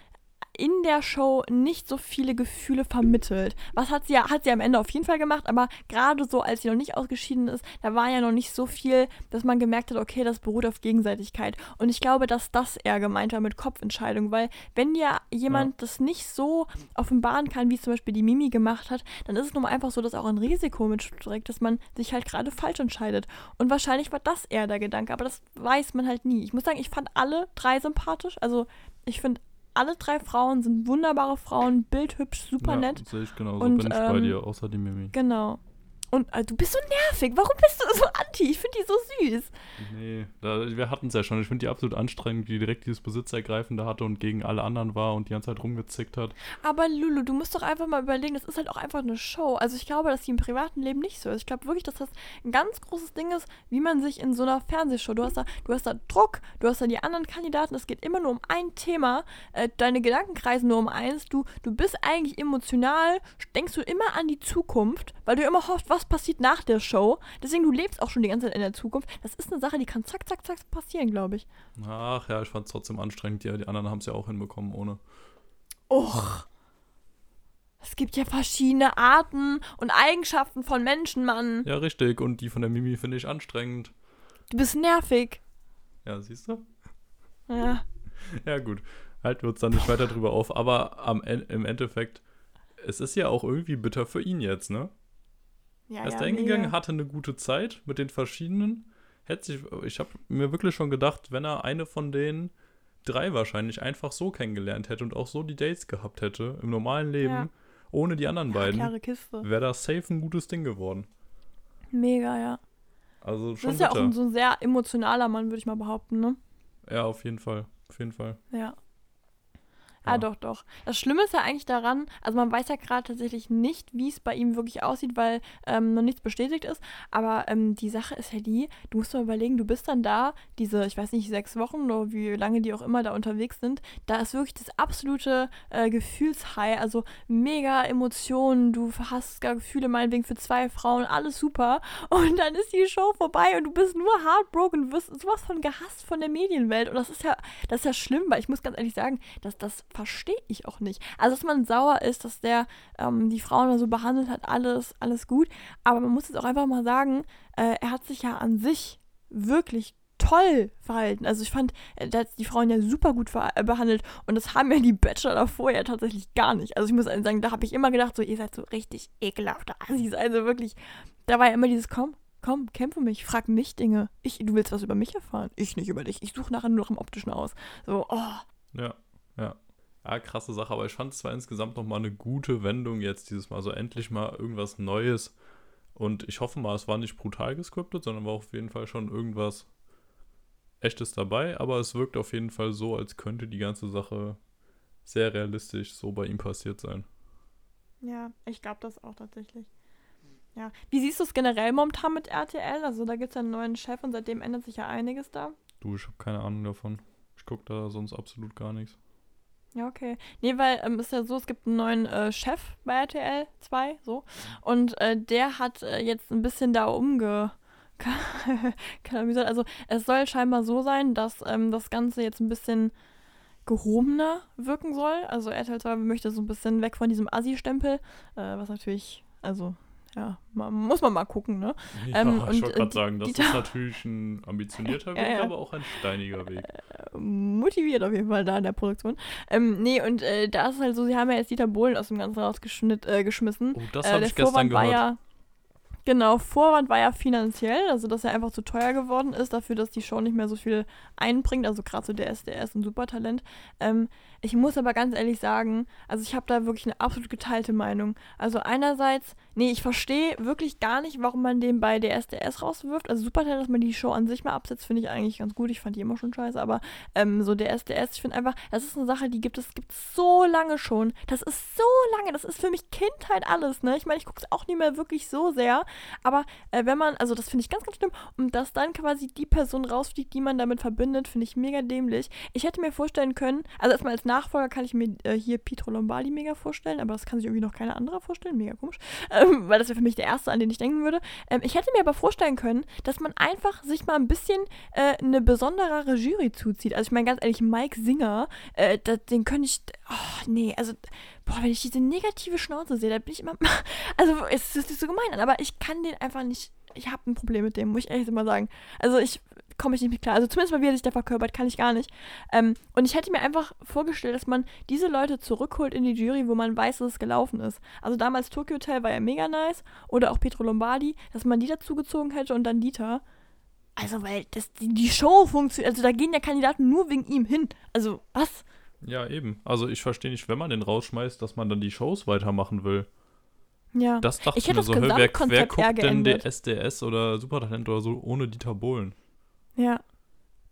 S1: in der Show nicht so viele Gefühle vermittelt. Was hat sie ja, hat sie am Ende auf jeden Fall gemacht, aber gerade so, als sie noch nicht ausgeschieden ist, da war ja noch nicht so viel, dass man gemerkt hat, okay, das beruht auf Gegenseitigkeit. Und ich glaube, dass das eher gemeint war mit Kopfentscheidung, weil wenn ja jemand ja. das nicht so offenbaren kann, wie es zum Beispiel die Mimi gemacht hat, dann ist es nun mal einfach so, dass auch ein Risiko mitstreckt, dass man sich halt gerade falsch entscheidet. Und wahrscheinlich war das eher der Gedanke, aber das weiß man halt nie. Ich muss sagen, ich fand alle drei sympathisch. Also ich finde alle drei Frauen sind wunderbare Frauen, bildhübsch, super ja, nett.
S2: Sehe ich genauso, und, bin ich ähm, bei dir, außer die Mimi.
S1: Genau. Und äh, du bist so nervig. Warum bist du so anti? Ich finde die so süß.
S2: Nee, da, wir hatten es ja schon. Ich finde die absolut anstrengend, die direkt dieses Besitzergreifende hatte und gegen alle anderen war und die ganze Zeit rumgezickt hat.
S1: Aber Lulu, du musst doch einfach mal überlegen, das ist halt auch einfach eine Show. Also ich glaube, dass die im privaten Leben nicht so ist. Ich glaube wirklich, dass das ein ganz großes Ding ist, wie man sich in so einer Fernsehshow, du hast da, du hast da Druck, du hast da die anderen Kandidaten, es geht immer nur um ein Thema, äh, deine Gedanken kreisen nur um eins, du, du bist eigentlich emotional, denkst du immer an die Zukunft, weil du immer hoffst, was was passiert nach der Show. Deswegen, du lebst auch schon die ganze Zeit in der Zukunft. Das ist eine Sache, die kann zack, zack, zack passieren, glaube ich.
S2: Ach ja, ich fand es trotzdem anstrengend. Ja, die anderen haben es ja auch hinbekommen ohne.
S1: Och. Es gibt ja verschiedene Arten und Eigenschaften von Menschen, Mann.
S2: Ja, richtig. Und die von der Mimi finde ich anstrengend.
S1: Du bist nervig.
S2: Ja, siehst du?
S1: Ja.
S2: ja, gut. Halten wir uns dann nicht weiter drüber auf. Aber am, im Endeffekt, es ist ja auch irgendwie bitter für ihn jetzt, ne? Ja, er ist ja, da hingegangen, hatte eine gute Zeit mit den verschiedenen. Hätte sich, ich habe mir wirklich schon gedacht, wenn er eine von den drei wahrscheinlich einfach so kennengelernt hätte und auch so die Dates gehabt hätte im normalen Leben, ja. ohne die anderen beiden, wäre das safe ein gutes Ding geworden.
S1: Mega, ja.
S2: Also schon
S1: Das ist ja
S2: bitter.
S1: auch so ein sehr emotionaler Mann, würde ich mal behaupten, ne?
S2: Ja, auf jeden Fall. Auf jeden Fall.
S1: Ja. Ja. Ah, doch, doch. Das Schlimme ist ja eigentlich daran, also man weiß ja gerade tatsächlich nicht, wie es bei ihm wirklich aussieht, weil ähm, noch nichts bestätigt ist. Aber ähm, die Sache ist ja die, du musst mal überlegen, du bist dann da, diese, ich weiß nicht, sechs Wochen oder wie lange die auch immer da unterwegs sind. Da ist wirklich das absolute äh, Gefühlshigh, also mega Emotionen. Du hast gar Gefühle meinetwegen für zwei Frauen, alles super. Und dann ist die Show vorbei und du bist nur heartbroken, du wirst sowas von gehasst von der Medienwelt. Und das ist ja, das ist ja schlimm, weil ich muss ganz ehrlich sagen, dass das verstehe ich auch nicht. Also, dass man sauer ist, dass der ähm, die Frauen so behandelt hat, alles, alles gut. Aber man muss jetzt auch einfach mal sagen, äh, er hat sich ja an sich wirklich toll verhalten. Also ich fand, er hat die Frauen ja super gut äh, behandelt und das haben ja die Bachelor davor ja tatsächlich gar nicht. Also ich muss sagen, da habe ich immer gedacht, so ihr seid so richtig ekelhafte Assis. Also wirklich, da war ja immer dieses, komm, komm, kämpfe mich, frag mich Dinge. Ich, du willst was über mich erfahren? Ich nicht über dich. Ich suche nachher nur noch im Optischen aus. So, oh.
S2: Ja, ja. Ja, krasse Sache, aber ich fand es zwar insgesamt nochmal eine gute Wendung jetzt dieses Mal. So endlich mal irgendwas Neues. Und ich hoffe mal, es war nicht brutal gescriptet, sondern war auf jeden Fall schon irgendwas Echtes dabei. Aber es wirkt auf jeden Fall so, als könnte die ganze Sache sehr realistisch so bei ihm passiert sein.
S1: Ja, ich glaube das auch tatsächlich. Ja. Wie siehst du es generell momentan mit RTL? Also da gibt es ja einen neuen Chef und seitdem ändert sich ja einiges da.
S2: Du, ich habe keine Ahnung davon. Ich gucke da sonst absolut gar nichts.
S1: Ja, okay. Nee, weil ähm, ist ja so, es gibt einen neuen äh, Chef bei RTL 2, so. Und äh, der hat äh, jetzt ein bisschen da umge. also es soll scheinbar so sein, dass ähm, das Ganze jetzt ein bisschen gehobener wirken soll. Also RTL 2 möchte so ein bisschen weg von diesem Assi-Stempel, äh, was natürlich, also ja, man, muss man mal gucken, ne?
S2: Ja, ähm, ich wollte gerade sagen, das ist natürlich ein ambitionierter Weg, aber auch ein steiniger Weg.
S1: Äh, motiviert auf jeden Fall da in der Produktion. Ähm, nee, und äh, da ist halt so, sie haben ja jetzt Dieter Bohlen aus dem Ganzen rausgeschmissen.
S2: Äh, oh, das habe äh, ich gestern gehört. Ja,
S1: Genau, Vorwand war ja finanziell, also dass er einfach zu teuer geworden ist, dafür, dass die Show nicht mehr so viel einbringt, also gerade so der SDS und Supertalent. Ähm, ich muss aber ganz ehrlich sagen, also ich habe da wirklich eine absolut geteilte Meinung. Also einerseits, nee, ich verstehe wirklich gar nicht, warum man den bei der SDS rauswirft. Also Supertalent, dass man die Show an sich mal absetzt, finde ich eigentlich ganz gut. Ich fand die immer schon scheiße, aber ähm, so der SDS, ich finde einfach, das ist eine Sache, die gibt es gibt so lange schon. Das ist so lange, das ist für mich Kindheit alles, ne? Ich meine, ich gucke es auch nicht mehr wirklich so sehr, Aber äh, wenn man, also das finde ich ganz, ganz schlimm, und dass dann quasi die Person rausfliegt, die man damit verbindet, finde ich mega dämlich. Ich hätte mir vorstellen können, also erstmal als Nachfolger kann ich mir äh, hier Pietro Lombardi mega vorstellen, aber das kann sich irgendwie noch keiner andere vorstellen, mega komisch, ähm, weil das wäre für mich der erste, an den ich denken würde. Ähm, ich hätte mir aber vorstellen können, dass man einfach sich mal ein bisschen äh, eine besonderere Jury zuzieht. Also ich meine ganz ehrlich, Mike Singer, äh, das, den könnte ich, oh nee, also boah, wenn ich diese negative Schnauze sehe, da bin ich immer, also es ist nicht so gemein aber ich kann den einfach nicht, ich habe ein Problem mit dem, muss ich ehrlich mal sagen. Also ich komme ich nicht mit klar. Also zumindest mal, wie er sich da verkörpert, kann ich gar nicht. Ähm, und ich hätte mir einfach vorgestellt, dass man diese Leute zurückholt in die Jury, wo man weiß, dass es gelaufen ist. Also damals Tokyo Hotel war ja mega nice. Oder auch Petro Lombardi, dass man die dazugezogen hätte und dann Dieter. Also, weil das, die, die Show funktioniert. Also, da gehen ja Kandidaten nur wegen ihm hin. Also, was?
S2: Ja, eben. Also, ich verstehe nicht, wenn man den rausschmeißt, dass man dann die Shows weitermachen will.
S1: Ja.
S2: Das dachte
S1: ich
S2: ich
S1: hätte
S2: mir
S1: das
S2: so, hä, wer, wer guckt denn der SDS oder Supertalent oder so ohne Dieter Bohlen?
S1: Ja.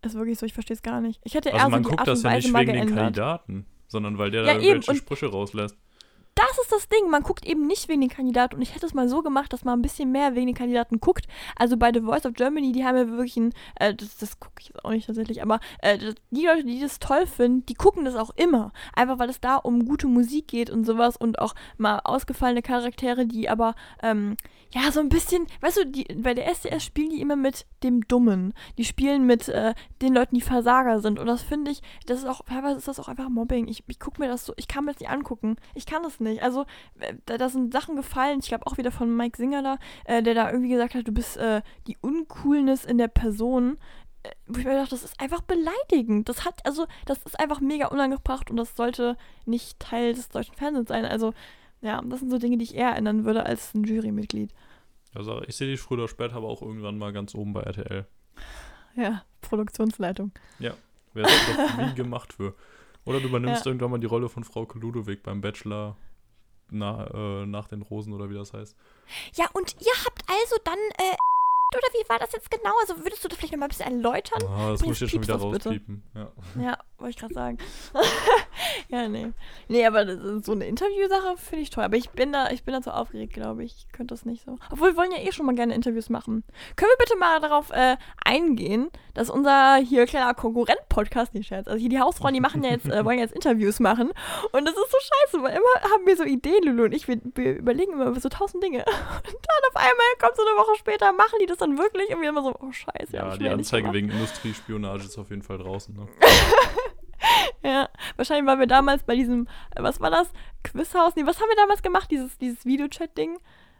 S1: Ist wirklich so, ich verstehe es gar nicht. Ich hätte eher
S2: Also man
S1: so die
S2: guckt das ja nicht wegen den
S1: geändert.
S2: Kandidaten, sondern weil der
S1: Ja,
S2: da
S1: eben,
S2: irgendwelche
S1: und-
S2: Sprüche rauslässt.
S1: Das ist das Ding. Man guckt eben nicht wegen den Kandidaten. Und ich hätte es mal so gemacht, dass man ein bisschen mehr wegen den Kandidaten guckt. Also bei The Voice of Germany, die haben ja wirklich ein, äh, das, das gucke ich jetzt auch nicht tatsächlich, aber äh, die Leute, die das toll finden, die gucken das auch immer. Einfach weil es da um gute Musik geht und sowas und auch mal ausgefallene Charaktere, die aber, ähm, ja, so ein bisschen, weißt du, die, bei der SDS spielen die immer mit dem Dummen. Die spielen mit äh, den Leuten, die Versager sind. Und das finde ich, das ist auch, teilweise ist das auch einfach Mobbing. Ich, ich gucke mir das so, ich kann mir das nicht angucken. Ich kann das nicht. Also, äh, da, da sind Sachen gefallen, ich glaube auch wieder von Mike Singer da, äh, der da irgendwie gesagt hat, du bist äh, die Uncoolness in der Person. Äh, wo ich mir dachte, das ist einfach beleidigend. Das hat, also, das ist einfach mega unangebracht und das sollte nicht Teil des deutschen Fernsehens sein. Also, ja, das sind so Dinge, die ich eher ändern würde als ein Jurymitglied.
S2: Also ich sehe dich früher oder später aber auch irgendwann mal ganz oben bei RTL.
S1: Ja, Produktionsleitung.
S2: Wäre das doch wie gemacht für. Oder du übernimmst
S1: Ja.
S2: irgendwann mal die Rolle von Frau Ludowig beim Bachelor na, äh, nach den Rosen oder wie das heißt.
S1: Ja, und ihr habt also dann, äh, oder wie war das jetzt genau? Also würdest du das vielleicht noch mal ein bisschen erläutern?
S2: Ah, das
S1: Jetzt
S2: muss ich jetzt schon wieder rauspiepen. Ja.
S1: Ja, wollte ich gerade sagen. ja, nee. Nee, aber so eine Interviewsache finde ich toll. Aber ich bin da, ich bin da zu aufgeregt, glaube ich. Ich könnte das nicht so. Obwohl, wir wollen ja eh schon mal gerne Interviews machen. Können wir bitte mal darauf äh, eingehen, dass unser hier kleiner Konkurrent-Podcast, nicht Scherz, also hier die Hausfrauen, die machen ja jetzt, äh, wollen jetzt Interviews machen. Und das ist so scheiße, weil immer haben wir so Ideen, Lulu und ich, wir, wir überlegen immer über so tausend Dinge. Und dann auf einmal kommt so eine Woche später, machen die das dann wirklich? Und wir immer so, oh scheiße.
S2: Ja, die Anzeige wegen Industriespionage ist auf jeden Fall draußen. Ne?
S1: Ja, wahrscheinlich waren wir damals bei diesem, äh, was war das? Quizhaus? Nee, was haben wir damals gemacht? Dieses, dieses Videochat-Ding?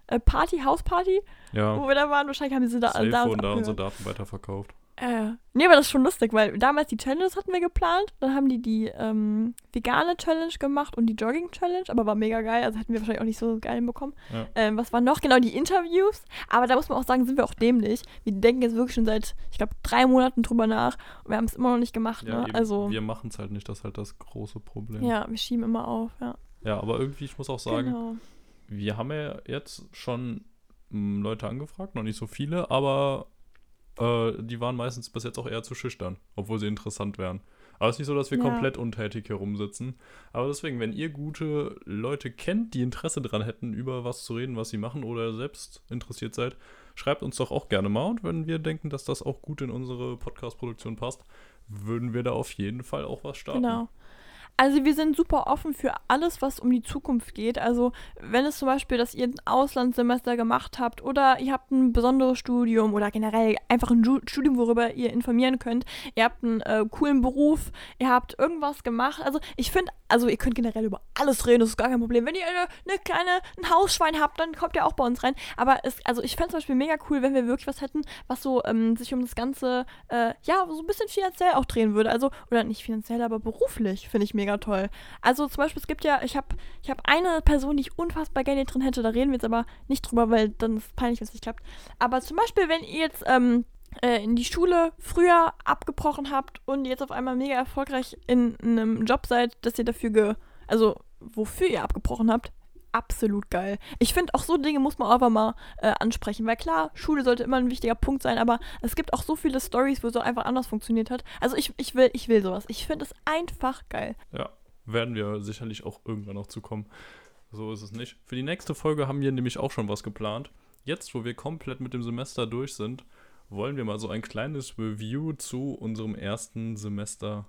S1: Äh, Party, Hausparty?
S2: Ja,
S1: Wo wir da waren, wahrscheinlich haben sie da,
S2: safe
S1: da
S2: da unsere Daten weiterverkauft.
S1: Äh, nee, aber das ist schon lustig, weil damals die Challenges hatten wir geplant. Dann haben die die ähm, vegane Challenge gemacht und die Jogging Challenge, aber war mega geil. Also hätten wir wahrscheinlich auch nicht so geil hinbekommen.
S2: Ja.
S1: Ähm, was war noch? Genau, die Interviews. Aber da muss man auch sagen, sind wir auch dämlich. Wir denken jetzt wirklich schon seit, ich glaube, drei Monaten drüber nach. Und wir haben es immer noch nicht gemacht.
S2: Ja,
S1: ne?
S2: eben,
S1: Also,
S2: wir machen es halt nicht, das ist halt das große Problem.
S1: ja, wir schieben immer auf. Ja,
S2: Ja, aber irgendwie, ich muss auch sagen,
S1: genau.
S2: wir haben ja jetzt schon m, Leute angefragt, noch nicht so viele, aber äh, die waren meistens bis jetzt auch eher zu schüchtern, obwohl sie interessant wären. Aber es ist nicht so, dass wir
S1: Ja.
S2: komplett untätig herumsitzen. Aber deswegen, wenn ihr gute Leute kennt, die Interesse dran hätten, über was zu reden, was sie machen oder selbst interessiert seid, schreibt uns doch auch gerne mal. Und wenn wir denken, dass das auch gut in unsere Podcast-Produktion passt, würden wir da auf jeden Fall auch was starten.
S1: Genau. Also wir sind super offen für alles, was um die Zukunft geht. Also wenn es zum Beispiel, dass ihr ein Auslandssemester gemacht habt oder ihr habt ein besonderes Studium oder generell einfach ein Studium, worüber ihr informieren könnt. Ihr habt einen äh, coolen Beruf, ihr habt irgendwas gemacht. Also ich finde, also ihr könnt generell über alles reden, das ist gar kein Problem. Wenn ihr eine, eine kleine, ein Hausschwein habt, dann kommt ihr auch bei uns rein. Aber es, also ich fände zum Beispiel mega cool, wenn wir wirklich was hätten, was so ähm, sich um das Ganze, äh, ja, so ein bisschen finanziell auch drehen würde. Also, oder nicht finanziell, aber beruflich finde ich mega toll. Also zum Beispiel, es gibt ja, ich habe ich hab eine Person, die ich unfassbar gerne drin hätte, da reden wir jetzt aber nicht drüber, weil dann ist es peinlich, wenn es nicht klappt. Aber zum Beispiel, wenn ihr jetzt ähm, äh, in die Schule früher abgebrochen habt und jetzt auf einmal mega erfolgreich in einem Job seid, dass ihr dafür ge... Also, wofür ihr abgebrochen habt, absolut geil. Ich finde, auch so Dinge muss man einfach mal äh, ansprechen, weil klar, Schule sollte immer ein wichtiger Punkt sein, aber es gibt auch so viele Stories, wo so einfach anders funktioniert hat. Also ich, ich will, ich will sowas. Ich finde es einfach geil.
S2: Ja, werden wir sicherlich auch irgendwann noch zukommen. So ist es nicht. Für die nächste Folge haben wir nämlich auch schon was geplant. jetzt, wo wir komplett mit dem Semester durch sind, wollen wir mal so ein kleines Review zu unserem ersten Semester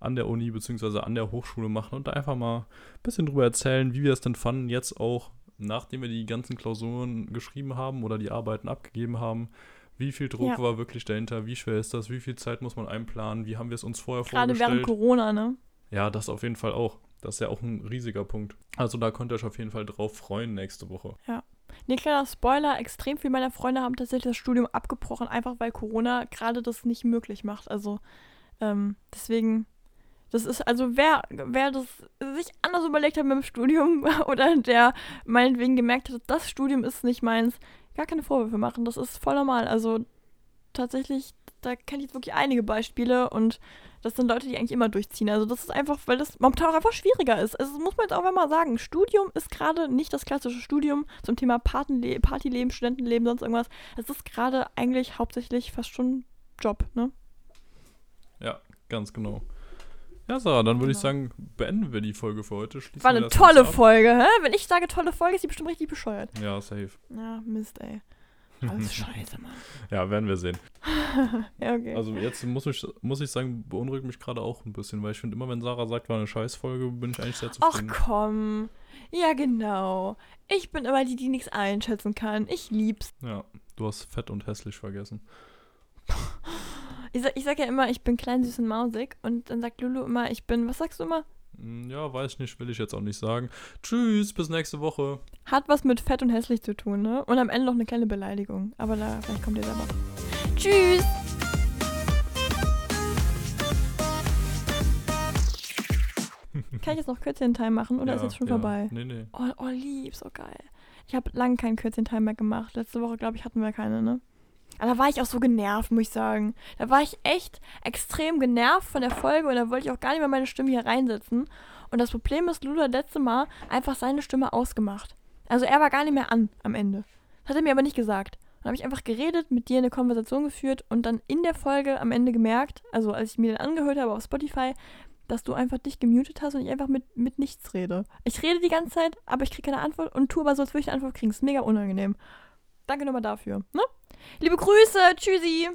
S2: an der Uni bzw. an der Hochschule machen und da einfach mal ein bisschen drüber erzählen, wie wir es denn fanden, jetzt auch, nachdem wir die ganzen Klausuren geschrieben haben oder die Arbeiten abgegeben haben, wie viel Druck
S1: Ja.
S2: war wirklich dahinter, wie schwer ist das, wie viel Zeit muss man einplanen, wie haben wir es uns vorher
S1: Gerade
S2: vorgestellt.
S1: während Corona, ne?
S2: Ja, das auf jeden Fall auch. Das ist ja auch ein riesiger Punkt. Also da könnt ihr euch auf jeden Fall drauf freuen nächste Woche.
S1: Nee, kleiner Spoiler, extrem viele meiner Freunde haben tatsächlich das Studium abgebrochen, einfach weil Corona gerade das nicht möglich macht. Also ähm, deswegen, das ist, also wer, wer das sich anders überlegt hat mit dem Studium oder der meinetwegen gemerkt hat, das Studium ist nicht meins, gar keine Vorwürfe machen. Das ist voll normal. Also tatsächlich, da kenne ich jetzt wirklich einige Beispiele und das sind Leute, die eigentlich immer durchziehen. Also das ist einfach, weil das momentan auch einfach schwieriger ist. Also das muss man jetzt auch einmal sagen. Studium ist gerade nicht das klassische Studium zum Thema Patenle Partyleben, Studentenleben, sonst irgendwas. Es ist gerade eigentlich hauptsächlich fast schon Job, ne?
S2: Ja, ganz genau. Ja, Sarah, dann würde ich
S1: Genau.
S2: sagen, beenden wir die Folge für heute. Schließen
S1: War eine tolle. Folge, hä? Wenn ich sage tolle Folge, ist die bestimmt richtig bescheuert.
S2: Ja, safe.
S1: Ja, Mist, ey. Alles scheiße, Mann.
S2: Ja, werden wir sehen.
S1: Ja, okay.
S2: Also jetzt muss ich, muss ich sagen, beunruhigt mich gerade auch ein bisschen, weil ich finde immer, wenn Sarah sagt, war eine Scheißfolge, bin ich eigentlich sehr
S1: Ach
S2: zufrieden.
S1: komm. Ja, genau. Ich bin immer die, die nichts einschätzen kann. Ich lieb's.
S2: Ja, du hast fett und hässlich vergessen.
S1: Ich sag, ich sag ja immer, ich bin klein, süß und mausig. Und dann sagt Lulu immer, ich bin, was sagst du immer?
S2: Hm, Ja, weiß ich nicht, will ich jetzt auch nicht sagen. Tschüss, bis nächste Woche.
S1: Hat was mit fett und hässlich zu tun, ne? Und am Ende noch eine kleine Beleidigung. Aber da, vielleicht kommt ihr mal. Tschüss! Kann ich jetzt noch Kürzchen-Time machen oder
S2: ja,
S1: ist jetzt schon
S2: ja.
S1: vorbei?
S2: Nee, nee.
S1: Oh, oh, lieb, so geil. Ich habe lange keinen Kürzchen-Time mehr gemacht. Letzte Woche, glaube ich, hatten wir keine, ne? Aber da war ich auch so genervt, muss ich sagen. Da war ich echt extrem genervt von der Folge und da wollte ich auch gar nicht mehr meine Stimme hier reinsetzen. Und das Problem ist, Lula hat letzte Mal einfach seine Stimme ausgemacht. Also er war gar nicht mehr an am Ende. Das hat er mir aber nicht gesagt. Dann habe ich einfach geredet, mit dir eine Konversation geführt und dann in der Folge am Ende gemerkt, also als ich mir den angehört habe auf Spotify, dass du einfach dich gemutet hast und ich einfach mit, mit nichts rede. Ich rede die ganze Zeit, aber ich kriege keine Antwort und tue aber so, als würde ich eine Antwort kriegen. Ist mega unangenehm. Danke nochmal dafür. Ne? Liebe Grüße, tschüssi.